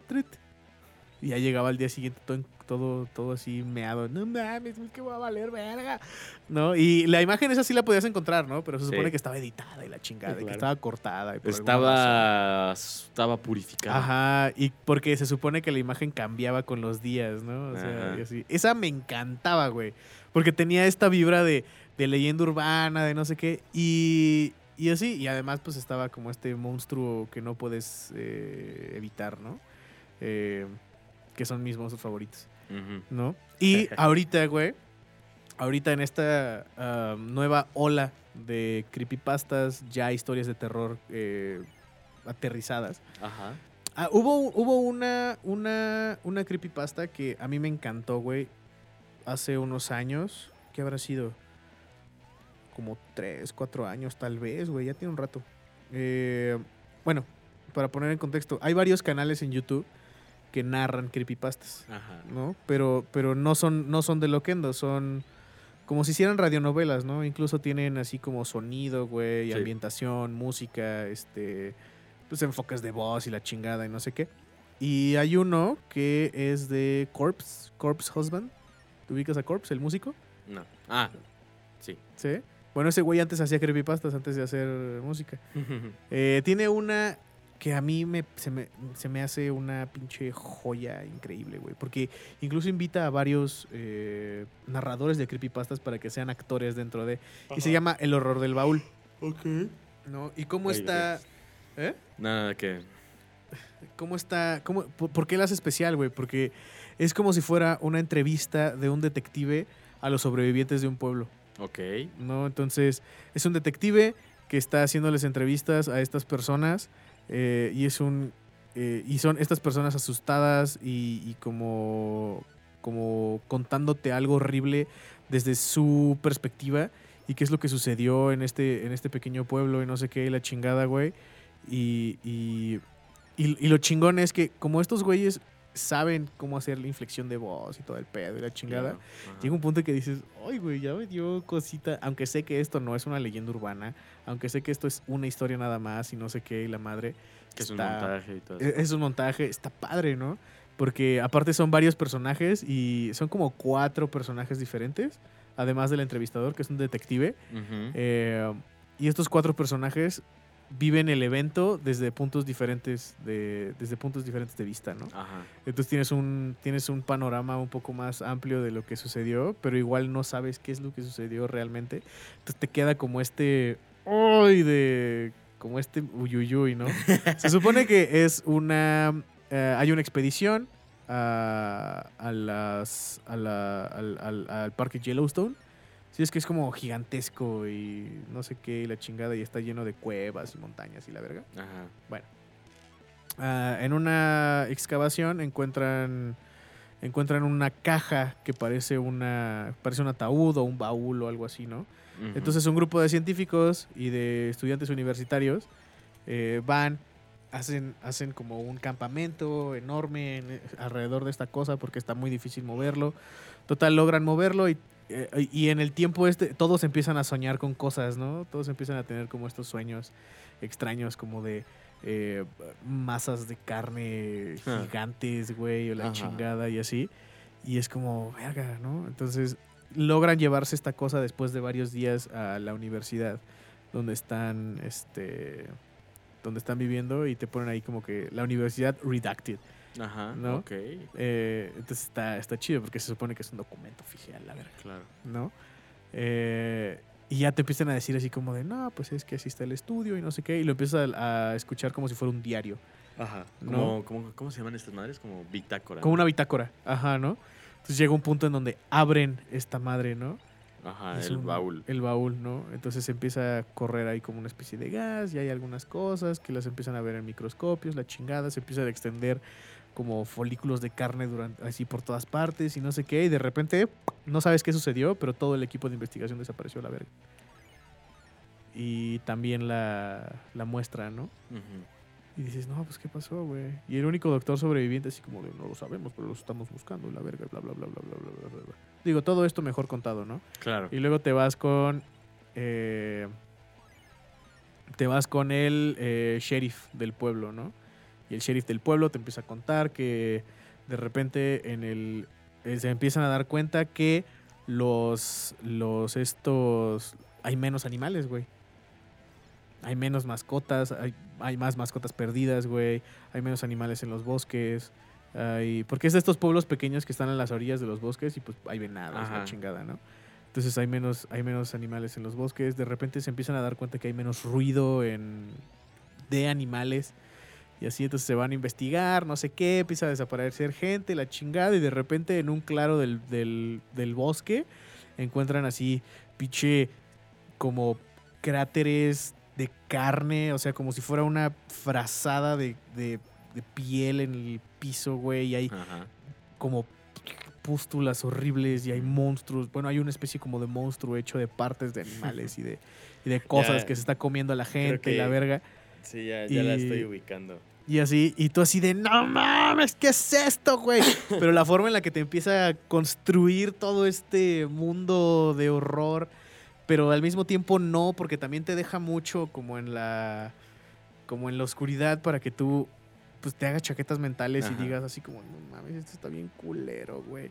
Y ya llegaba al día siguiente todo, en- todo, todo así meado. No mames, es que va a valer verga. ¿No? Y la imagen esa sí la podías encontrar, ¿no? Pero se Sí. supone que estaba editada y la chingada, y que estaba cortada. y. Estaba. Estaba purificado. Ajá, y porque se supone que la imagen cambiaba con los días, ¿no? O sea, y así. Esa me encantaba, güey. Porque tenía esta vibra de, de leyenda urbana, de no sé qué. Y, y así, y además, pues estaba como este monstruo que no puedes eh, evitar, ¿no? Eh, que son mis monstruos favoritos, ¿no? Y ahorita, güey, ahorita en esta ah, nueva ola de creepypastas, ya historias de terror eh, aterrizadas. Ajá. Ah, hubo hubo una, una, una creepypasta que a mí me encantó, güey. Hace unos años. ¿Qué habrá sido? Como tres, cuatro años, tal vez, güey. Ya tiene un rato. Eh, bueno, para poner en contexto, hay varios canales en YouTube que narran creepypastas, Ajá. ¿no? Pero, pero no son, no son de loquendo, son como si hicieran radionovelas, ¿no? Incluso tienen así como sonido, güey, Sí. ambientación, música, este, pues enfoques de voz y la chingada y no sé qué. Y hay uno que es de Corpse, Corpse Husband. ¿Te ubicas a Corpse, el músico? No. Ah, sí. Sí. Bueno, ese güey antes hacía creepypastas antes de hacer música. Eh, tiene una que a mí me, se, me, se me hace una pinche joya increíble, güey. Porque incluso invita a varios eh, narradores de creepypastas para que sean actores dentro de... Y se llama El Horror del Baúl. Ok. ¿No? ¿Y cómo está...? ¿Eh? Nada, que. ¿Cómo está? Cómo, por, por qué la hace especial, güey? Porque es como si fuera una entrevista de un detective a los sobrevivientes de un pueblo, Ok. ¿no? Entonces, es un detective que está haciéndoles entrevistas a estas personas eh, y es un... eh, y son estas personas asustadas y, y como, como contándote algo horrible desde su perspectiva y qué es lo que sucedió en este, en este pequeño pueblo y no sé qué, y la chingada, güey. Y, y, y- y lo chingón es que como estos güeyes saben cómo hacer la inflexión de voz y todo el pedo y la chingada, Claro. Llega un punto que dices, ay, güey, ya me dio cosita, aunque sé que esto no es una leyenda urbana, aunque sé que esto es una historia nada más y no sé qué, y la madre. Que es un montaje y todo e- eso. Es un montaje, está padre, ¿no? Porque aparte son varios personajes y son como cuatro personajes diferentes, además del entrevistador, que es un detective. Eh, y estos cuatro personajes viven el evento desde puntos diferentes de, desde puntos diferentes de vista, ¿no? Ajá. Entonces tienes un, tienes un panorama un poco más amplio de lo que sucedió, pero igual no sabes qué es lo que sucedió realmente. Entonces te queda como este. ¡Ay! de. como este uyuyuy, ¿no? Se supone que es una. eh, hay una expedición a, a las. a la- al, al- al parque Yellowstone. Sí, es que es como gigantesco y no sé qué, y la chingada, y está lleno de cuevas y montañas y la verga. Ajá. Ah, en una excavación encuentran encuentran una caja que parece una parece un ataúd o un baúl o algo así, ¿no? Entonces un grupo de científicos y de estudiantes universitarios eh, van hacen, hacen como un campamento enorme en- alrededor de esta cosa porque está muy difícil moverlo. Total, logran moverlo y, eh, y en el tiempo este todos empiezan a soñar con cosas, ¿no? Todos empiezan a tener como estos sueños extraños como de eh, masas de carne Ah. gigantes, güey, o la Ajá. chingada y así. Y es como, verga, ¿no? Entonces logran llevarse esta cosa después de varios días a la universidad donde están, este, donde están viviendo y te ponen ahí como que la universidad redacted. Ajá, ¿No? ok, Eh, entonces está, está chido porque se supone que es un documento oficial, la verga, claro. ¿no? Eh, y ya te empiezan a decir así como de, no, pues es que así está el estudio y no sé qué, y lo empiezas a, a escuchar como si fuera un diario, Ajá. ¿No? Como, como- ¿Cómo se llaman estas madres? Como bitácora. como ¿no? una bitácora, ajá, ¿no? Entonces llega un punto en donde abren esta madre, ¿no? Ajá, Es el un- baúl. El baúl, ¿no? Entonces empieza a correr ahí como una especie de gas y hay algunas cosas que las empiezan a ver en microscopios, la chingada, se empieza a extender como folículos de carne durante, así por todas partes y no sé qué, y de repente no sabes qué sucedió, pero todo el equipo de investigación desapareció a la verga. Y también la, la muestra, ¿no? Y dices, no, pues qué pasó, güey. Y el único doctor sobreviviente así como de, no lo sabemos, pero lo estamos buscando, la verga, bla, bla, bla, bla, bla, bla, bla, bla, bla. Digo, todo esto mejor contado, ¿no? Claro. Y luego te vas con. eh, te vas con el eh, sheriff del pueblo, ¿no? Y el sheriff del pueblo te empieza a contar que de repente en el. eh, se empiezan a dar cuenta que los. Los estos. Hay menos animales, güey. Hay menos mascotas, hay, hay más mascotas perdidas, güey. Hay menos animales en los bosques. Hay, porque es de estos pueblos pequeños que están en las orillas de los bosques y pues hay venados, la chingada, ¿no? Entonces hay menos, hay menos animales en los bosques. De repente se empiezan a dar cuenta que hay menos ruido en, de animales. Y así entonces se van a investigar, no sé qué, empieza a desaparecer gente, la chingada. Y de repente en un claro del, del, del bosque encuentran así, pinche, como cráteres de carne, o sea, como si fuera una frazada de, de, de piel en el piso, güey. Y hay Ajá. como pústulas horribles y hay monstruos. Bueno, hay una especie como de monstruo hecho de partes de animales y de, y de cosas que se está comiendo la gente y la verga. Sí, ya, ya la estoy ubicando. Y así, y tú así de, no mames, ¿qué es esto, güey? Pero la forma en la que te empieza a construir todo este mundo de horror, pero al mismo tiempo no, porque también te deja mucho como en la, como en la oscuridad para que tú, pues te hagas chaquetas mentales y digas así como, no mames, esto está bien culero, güey.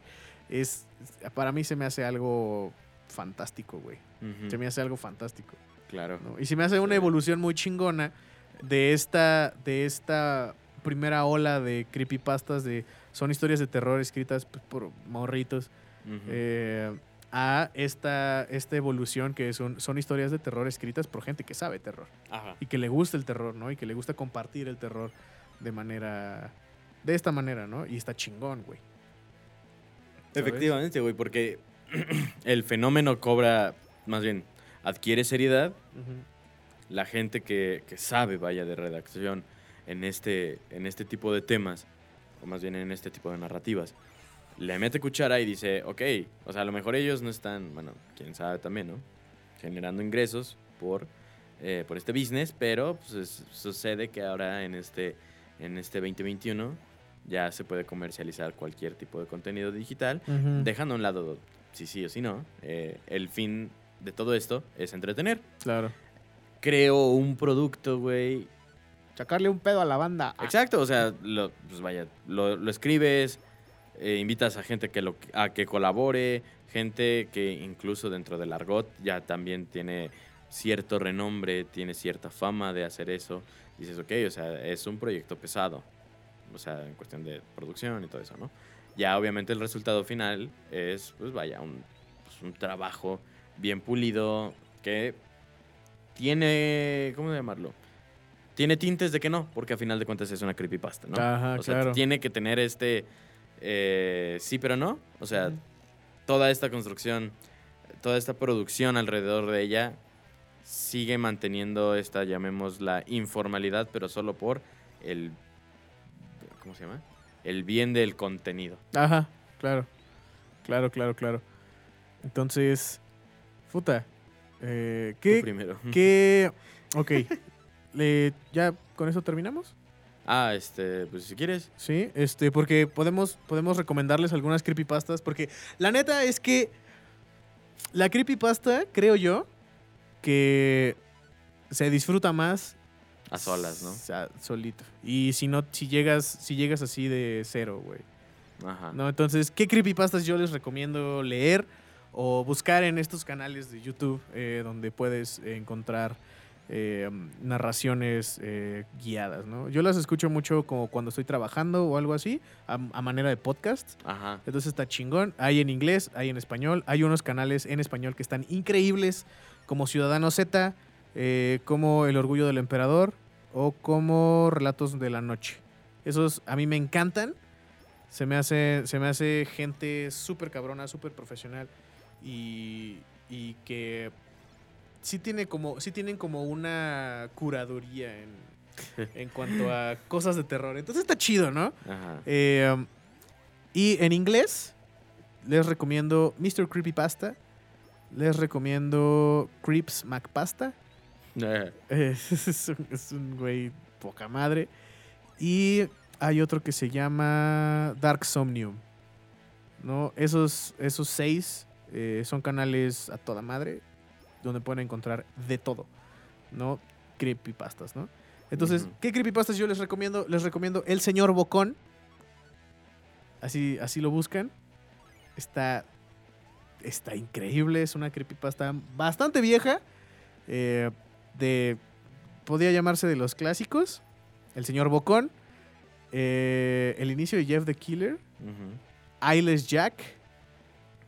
Es, para mí se me hace algo fantástico, güey. Se me hace algo fantástico. Claro. ¿no? Y se me hace una evolución muy chingona de esta, de esta primera ola de creepypastas de son historias de terror escritas pues, por morritos eh, a esta, esta evolución que son, son historias de terror escritas por gente que sabe terror Ajá. y que le gusta el terror, ¿no? Y que le gusta compartir el terror de manera de esta manera, ¿no? Y está chingón, güey. Efectivamente, güey, porque el fenómeno cobra, más bien, adquiere seriedad. La gente que, que sabe, vaya, de redacción en este, en este tipo de temas, o más bien en este tipo de narrativas, le mete cuchara y dice, ok, o sea, a lo mejor ellos no están, bueno, quién sabe también, ¿no? Generando ingresos por, eh, por este business, pero pues, es- sucede que ahora en este, en este 2021 ya se puede comercializar cualquier tipo de contenido digital dejando a un lado si sí o si no, eh, el fin de todo esto es entretener. Claro. Creo un producto, güey. Sacarle un pedo a la banda. Exacto, o sea, lo, pues vaya, lo, lo escribes, eh, invitas a gente que lo, a que colabore, gente que incluso dentro del argot ya también tiene cierto renombre, tiene cierta fama de hacer eso. Dices, ok, o sea, es un proyecto pesado, o sea, en cuestión de producción y todo eso, ¿no? Ya obviamente el resultado final es, pues vaya, un, pues, un trabajo bien pulido que tiene, ¿cómo llamarlo? Tiene tintes de que no, porque a final de cuentas es una creepypasta, ¿no? Ajá, o sea, claro. tiene que tener este eh, sí pero no. O sea, toda esta construcción, toda esta producción alrededor de ella sigue manteniendo esta, llamémosla, informalidad, pero solo por el, ¿cómo se llama? El bien del contenido. Ajá, claro. Claro, claro, claro. Entonces, puta. Eh, Tú ¿Qué? primero. ¿Qué? Ok. ¿Ya con eso terminamos? Ah, este, pues si quieres. Sí, este, porque podemos, podemos recomendarles algunas creepypastas. Porque la neta es que la creepypasta, creo yo, que se disfruta más A solas, ¿no? o sea, solito. Y si no, si llegas, si llegas así de cero, güey. Ajá. ¿No? Entonces, ¿qué creepypastas yo les recomiendo leer o buscar en estos canales de YouTube eh, donde puedes encontrar eh, narraciones eh, guiadas, ¿no? Yo las escucho mucho como cuando estoy trabajando o algo así, a, a manera de podcast. Ajá. Entonces está chingón. Hay en inglés, hay en español. Hay unos canales en español que están increíbles, como Ciudadano Z, eh, como El Orgullo del Emperador o como Relatos de la Noche. Esos a mí me encantan. Se me hace, se me hace gente súper cabrona, súper profesional y, y que sí, tiene como, sí tienen como una curaduría en, en cuanto a cosas de terror. Entonces está chido, ¿no? Ajá. Eh, um, y en inglés, les recomiendo Mr. Creepypasta. Les recomiendo Creeps McPasta. Eh, Eh, es, un, es un güey poca madre. Y hay otro que se llama Dark Somnium. ¿no? Esos, esos seis eh, son canales a toda madre donde pueden encontrar de todo. ¿no? Creepypastas, ¿no? Entonces. ¿qué creepypastas yo les recomiendo? Les recomiendo El Señor Bocón. Así, así lo buscan. Está, está increíble. Es una creepypasta bastante vieja. eh, de. Podría llamarse de los clásicos. El señor Bocón. eh, el inicio de Jeff the Killer. ujú. Eyeless Jack.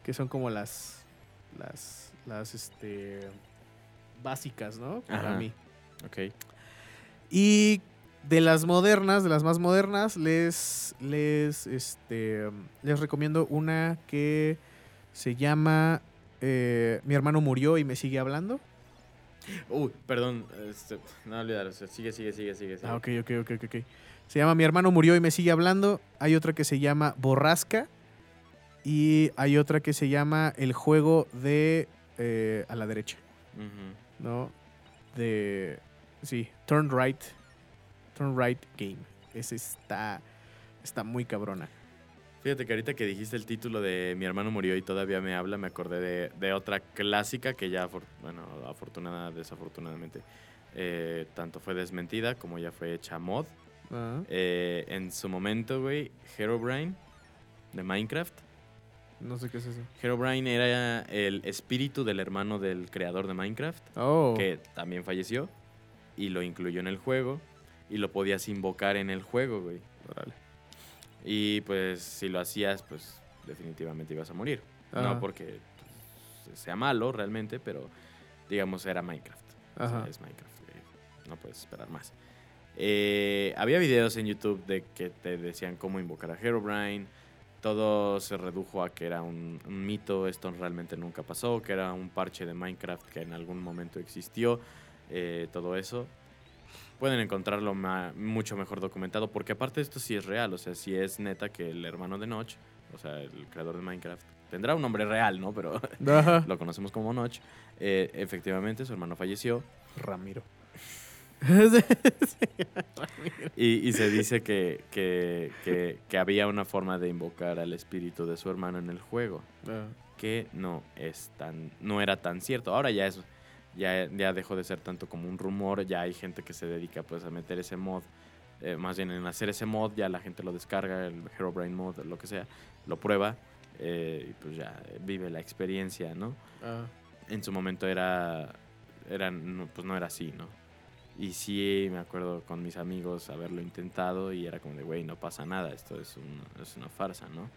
Que son como las. Las. Las este. Básicas, ¿no? Para Ajá. mí. Ok. Y de las modernas, de las más modernas, les, les, este, les recomiendo una que se llama eh, Mi hermano murió y me sigue hablando. Uy, perdón. Este, no olvidar. sigue, sigue, sigue, sigue. Ah, ok, ok, ok, ok. Se llama Mi hermano murió y me sigue hablando. Hay otra que se llama Borrasca. Y hay otra que se llama El juego de eh, a la derecha. ¿no? De. Sí, Turn Right. Turn Right Game. Ese está. Está muy cabrona. Fíjate que ahorita que dijiste el título de Mi hermano murió y todavía me habla, me acordé de, de otra clásica que ya, bueno, afortunada, desafortunadamente, eh, tanto fue desmentida como ya fue hecha mod. Eh, en su momento, güey, Herobrine de Minecraft. No sé qué es eso. Herobrine era el espíritu del hermano del creador de Minecraft, Oh. que también falleció, y lo incluyó en el juego, y lo podías invocar en el juego, güey. Órale. Y pues si lo hacías, pues definitivamente ibas a morir. Ajá. No porque pues, sea malo realmente, pero digamos era Minecraft. O sea, es Minecraft. eh, No puedes esperar más. Eh, había videos en YouTube de que te decían cómo invocar a Herobrine. Todo se redujo a que era un, un mito, esto realmente nunca pasó, que era un parche de Minecraft que en algún momento existió, eh, todo eso. Pueden encontrarlo ma- mucho mejor documentado, porque aparte esto sí es real, o sea, sí es neta que el hermano de Notch, o sea, el creador de Minecraft, tendrá un nombre real, ¿no? Pero lo conocemos como Notch. Eh, efectivamente, su hermano falleció Ramiro. y, y se dice que, que, que- que había una forma de invocar al espíritu de su hermano en el juego, Ah, que no es tan, no era tan cierto. Ahora ya es, ya, ya dejó de ser tanto como un rumor, ya hay gente que se dedica pues a meter ese mod, eh, más bien en hacer ese mod, ya la gente lo descarga, el Herobrine mod, lo que sea, lo prueba eh, y pues ya vive la experiencia, ¿no? ah. en su momento era, era no, pues no era así, ¿no? Y sí me acuerdo con mis amigos haberlo intentado y era como de, güey, no pasa nada, esto es, un- es una farsa, ¿no?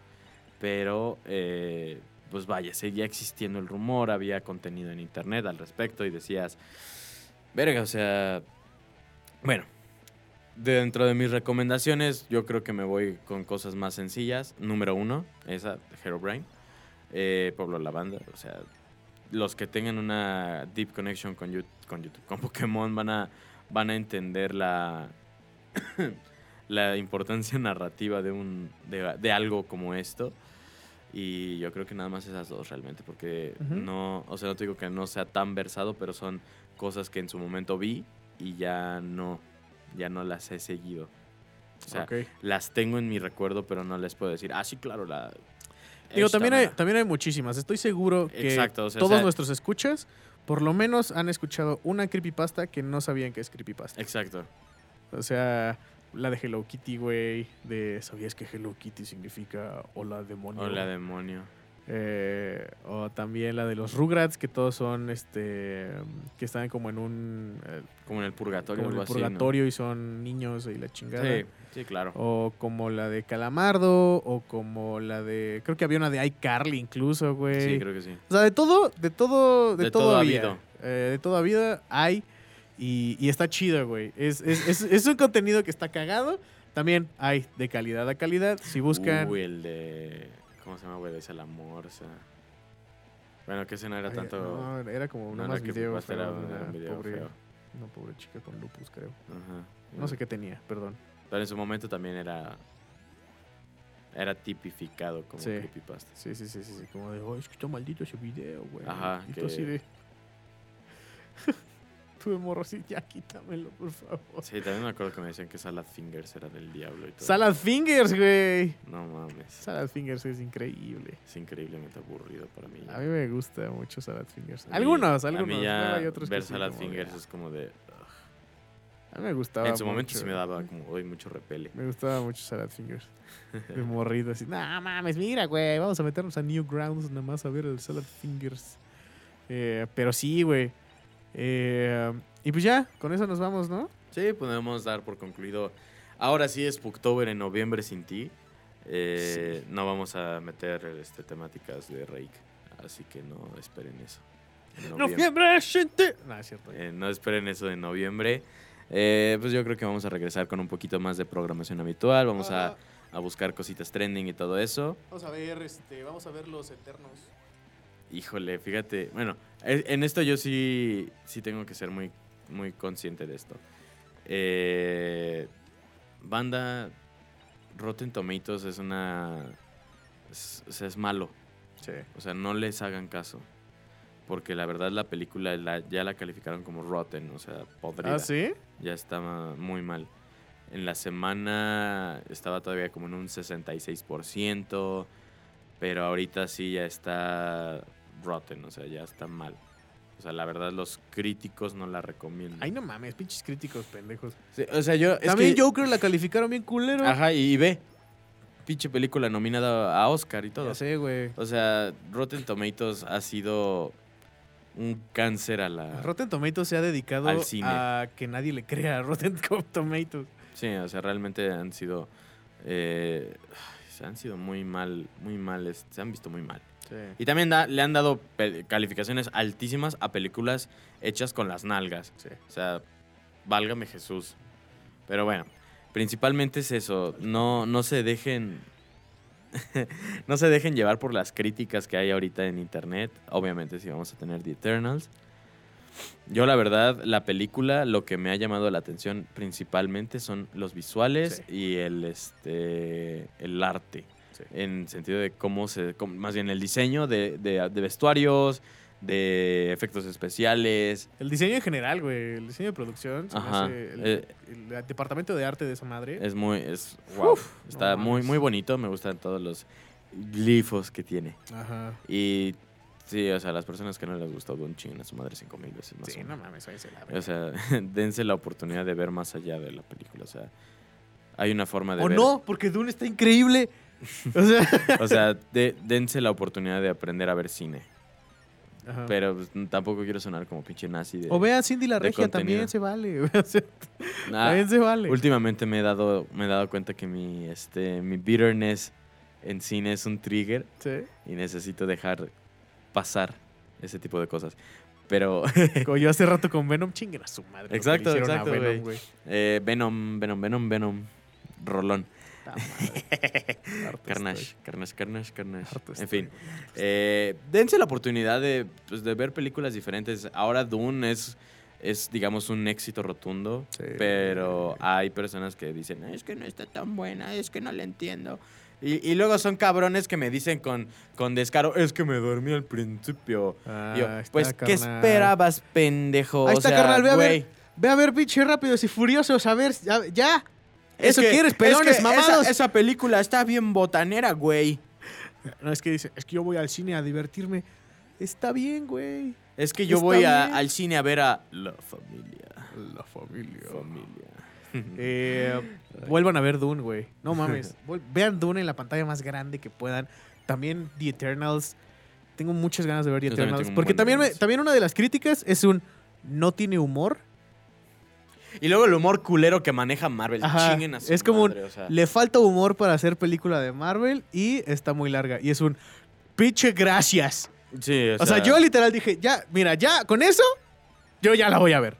Pero, eh, pues vaya, seguía existiendo el rumor, había contenido en internet al respecto y decías, verga, o sea, bueno, dentro de mis recomendaciones yo creo que me voy con cosas más sencillas. Número uno, esa, Herobrine, eh, Pueblo Lavanda, o sea, los que tengan una deep connection con, con YouTube, con Pokémon, van a, van a entender la, la importancia narrativa de, un, de, de algo como esto. Y yo creo que nada más esas dos realmente, porque Ujú. no, o sea, no te digo que no sea tan versado, pero son cosas que en su momento vi y ya no, ya no las he seguido. O sea, Ok. las tengo en mi recuerdo, pero no les puedo decir, ah, sí, claro, la... Digo, también hay, mera". también hay muchísimas. Estoy seguro que Exacto, o sea, todos o sea- nuestros escuchas, por lo menos, han escuchado una creepypasta que no sabían que es creepypasta. Exacto. O sea, la de Hello Kitty, güey. De ¿sabías que Hello Kitty significa hola demonio? Hola, demonio. Eh, o también la de los Rugrats, que todos son este. que están como en un. eh, Como en el purgatorio, como en el así, ¿no? purgatorio y son niños y la chingada. Sí, sí, claro. O como la de Calamardo, o como la de. Creo que había una de iCarly incluso, güey. Sí, creo que sí. O sea, de todo, de todo, de, De todo, había. Eh, de toda vida hay. Y, y está chido, güey. Es, es, es, es un contenido que está cagado. También hay de calidad a calidad. Si buscan. Uy, el de... ¿Cómo se llama, güey? De la morsa. Bueno, que ese no era Ay, tanto... no, era como no más video. era feo, un- una video pobre, feo. Una pobre chica con lupus, creo. Ajá. No sé qué tenía, perdón. Pero en su momento también era... Era tipificado como Sí. creepypasta. Sí, sí, sí, sí. sí, Como de, oh, es que está maldito ese video, güey. Ajá, Y que- así de. Tuve morro así, ya quítamelo, por favor. Sí, también me acuerdo que me decían que Salad Fingers era del diablo y todo. Salad Fingers, güey. No mames. Salad Fingers es increíble. Es increíblemente aburrido para mí. A mí me gusta mucho Salad Fingers. A mí- algunos, A algunos. mí ya hay otros que ver sí, Salad Fingers ah, es como de... A mí me gustaba en su momento sí me daba como hoy mucho repele. Me gustaba mucho Salad Fingers. De morrido así. No mames, mira, güey. Vamos a meternos a Newgrounds nada más a ver el Salad Fingers. Eh, pero sí, güey. Eh, y pues ya, con eso nos vamos, ¿no? Sí, podemos dar por concluido. Ahora sí es Spooktober en noviembre sin ti. Eh, No vamos a meter este, temáticas de Rake, así que no esperen eso. Noviembre. Noviembre, gente. No, es cierto. Eh, no esperen eso de noviembre. Eh, pues yo creo que vamos a regresar con un poquito más de programación habitual. Vamos a, a buscar cositas trending y todo eso. Vamos a ver, este, vamos a ver los Eternos. Híjole, fíjate. Bueno, en esto yo sí, sí tengo que ser muy, muy consciente de esto. Eh, banda Rotten Tomatoes es una. Es, es malo. Sí. O sea, no les hagan caso. Porque la verdad la película la- ya la calificaron como rotten, o sea, podrida. ¿Ah, sí? Ya estaba muy mal. En la semana estaba todavía como en un 66%, pero ahorita sí ya está rotten, o sea, ya está mal. O sea, la verdad los críticos no la recomiendan. Ay, no mames, pinches críticos pendejos. Sí, o sea, yo... es También que- Joker la calificaron bien culero. Ajá, y, y ve. Pinche película nominada a Oscar y todo. Ya sé, güey. O sea, Rotten Tomatoes ha sido un cáncer a la... Rotten Tomatoes se ha dedicado Al cine. a que nadie le crea a Rotten Tomatoes. Sí, o sea, realmente han sido... eh, se han sido muy mal, muy mal, se han visto muy mal. Sí. Y también da- le han dado calificaciones altísimas a películas hechas con las nalgas. Sí. O sea, válgame Jesús. Pero bueno, principalmente es eso. No, no se dejen. no se dejen llevar por las críticas que hay ahorita en internet. Obviamente, si vamos a tener The Eternals. Yo, la verdad, la película, lo que me ha llamado la atención principalmente son los visuales Sí. y el, este, el arte Sí. en sentido de cómo se, cómo- más bien el diseño de, de- de vestuarios, de efectos especiales. El diseño en general, güey. El diseño de producción. se Ajá, el, eh. el departamento de arte de esa madre. Es muy, es, wow, está no muy, muy bonito, me gustan todos los glifos que tiene. Ajá. Y sí, o sea, las personas que no les gustó Dune chingan a su madre cinco mil veces más. Sí, o no mames, váyanse a la O sea, dense la oportunidad de ver más allá de la película, o sea, hay una forma de O ver. no, porque Dune está increíble. O sea. O sea, de- dense la oportunidad de aprender a ver cine. Ajá. Pero pues, tampoco quiero sonar como pinche nazi de... o vea Cindy la Regia, también se vale. O sea, Ah, también se vale. Últimamente me he dado, me he dado cuenta que mi, este, mi bitterness en cine es un trigger Sí. y necesito dejar pasar ese tipo de cosas. Pero Como yo hace rato con Venom, chinguen a su madre. Exacto, exacto, Venom, eh, Venom, Venom, Venom, Venom, Rolón. Carnage. Carnage, Carnage, Carnage. En fin, eh, dense la oportunidad de, pues, de ver películas diferentes. Ahora Dune es, es, digamos, un éxito rotundo, Sí. pero hay personas que dicen, es que no está tan buena, es que no la entiendo. Y, y luego son cabrones que me dicen con, con descaro, es que me dormí al principio. Ah, yo, está, pues, ¿qué carnal. esperabas, pendejo? Ahí O está, sea, carnal, ve a güey, ver. Ve a ver, pinche rápidos y furiosos. A ver, ya. Ya. ¿Eso Es que- quieres, es pelones que mamados? Esa, esa película está bien botanera, güey. No, es que dice, es que yo voy al cine a divertirme. Está bien, güey. Es que yo Está voy a- al cine a ver a La Familia. La familia. Familia. Eh, vuelvan a ver Dune, güey. No mames. Vean Dune en la pantalla más grande que puedan. También The Eternals. Tengo muchas ganas de ver The también Eternals. Porque también, me- también una de las críticas es un no tiene humor. Y luego el humor culero que maneja Marvel. Ajá. Chinguen a su Es como un- o sea. Le falta humor para hacer película de Marvel y está muy larga. Y es un pinche gracias. Sí, O sea, yo literal dije, ya, mira, ya, con eso, yo ya la voy a ver.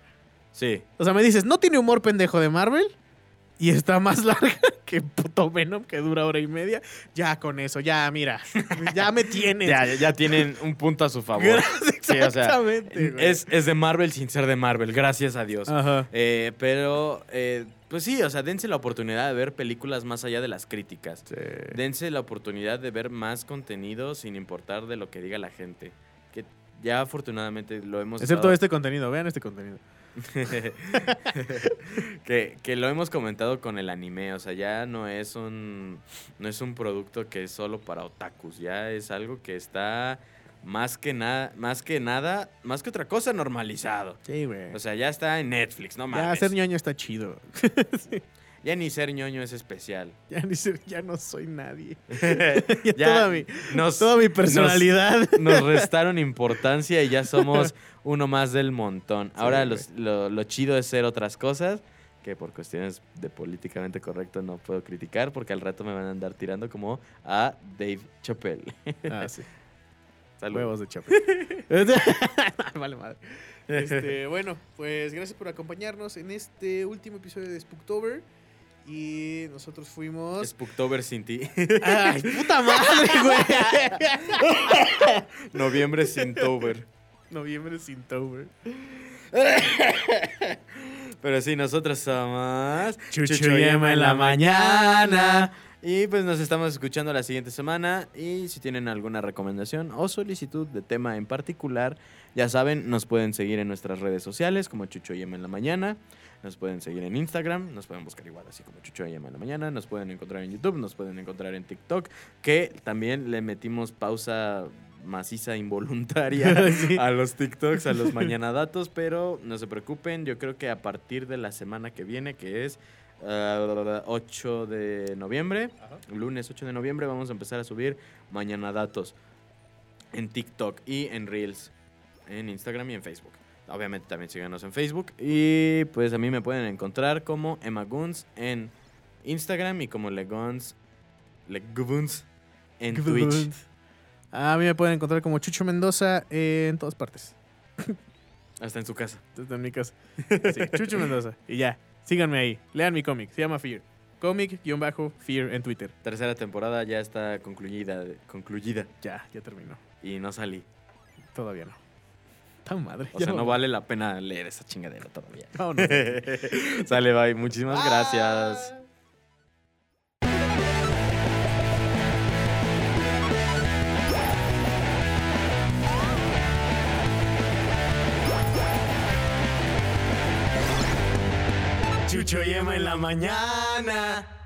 Sí. O sea, me dices, no tiene humor pendejo de Marvel y está más larga que puto Venom que dura hora y media. Ya con eso, ya, mira, ya me tienes. Ya, ya- tienen un punto a su favor. Gracias, Sí, o sea, exactamente. güey. es, es de Marvel sin ser de Marvel, gracias a Dios. Ajá. Eh, pero, eh, pues sí, o sea, dense la oportunidad de ver películas más allá de las críticas. Dense la oportunidad de ver más contenido sin importar de lo que diga la gente. Que ya afortunadamente lo hemos Excepto estado- este contenido, vean este contenido. que, que lo hemos comentado con el anime, o sea, ya no es un no es un producto que es solo para otakus, ya es algo que está más que nada, más que nada, más que otra cosa normalizado. Sí, güey. O sea, ya está en Netflix, no ya mames. ser ñoño está chido. Ya ni ser ñoño es especial. Ya, ni ser- ya no soy nadie. ya Ya toda mi, nos, toda mi personalidad. nos restaron importancia y ya somos uno más del montón. Ahora los- lo, lo chido es ser otras cosas que por cuestiones de políticamente correcto no puedo criticar porque al rato me van a andar tirando como a Dave Chappelle. ah, sí. Salud. Huevos de chape. vale, madre. Este, bueno, pues gracias por acompañarnos en este último episodio de Spooktober. Y nosotros fuimos. Spooktober sin ti. ¡Ay, puta madre, güey! Noviembre sin Tober. Noviembre sin Tober. Pero sí, nosotros somos Chucho y Emma en la mañana. Y pues nos estamos escuchando la siguiente semana. Y si tienen alguna recomendación o solicitud de tema en particular, ya saben, nos pueden seguir en nuestras redes sociales como Chucho y Emma en la mañana. Nos pueden seguir en Instagram, nos pueden buscar igual así como Chucho y en la mañana. Nos pueden encontrar en YouTube, nos pueden encontrar en TikTok, que también le metimos pausa maciza involuntaria Sí. a los TikToks, a los mañana datos, pero no se preocupen, yo creo que a partir de la semana que viene, que es ah, 8 de noviembre, lunes 8 de noviembre, vamos a empezar a subir mañana datos en TikTok y en Reels, en Instagram y en Facebook. Obviamente también síganos en Facebook y pues a mí me pueden encontrar como Emma Guns en Instagram y como Leguns, Leguns en Twitch. A mí me pueden encontrar como Chucho Mendoza en todas partes. Hasta en su casa. Desde mi casa. Sí, Chucho Mendoza. Y ya, síganme ahí. Lean mi cómic. Se llama Fear. Comic-Fear en Twitter. Tercera temporada ya está concluida, concluida Ya, ya terminó. y no salí. Todavía no. Madre. O ya sea, no vale la pena leer esa chingadera todavía. Vámonos. Sale, bye. Muchísimas gracias. Chucho y Emma en la mañana.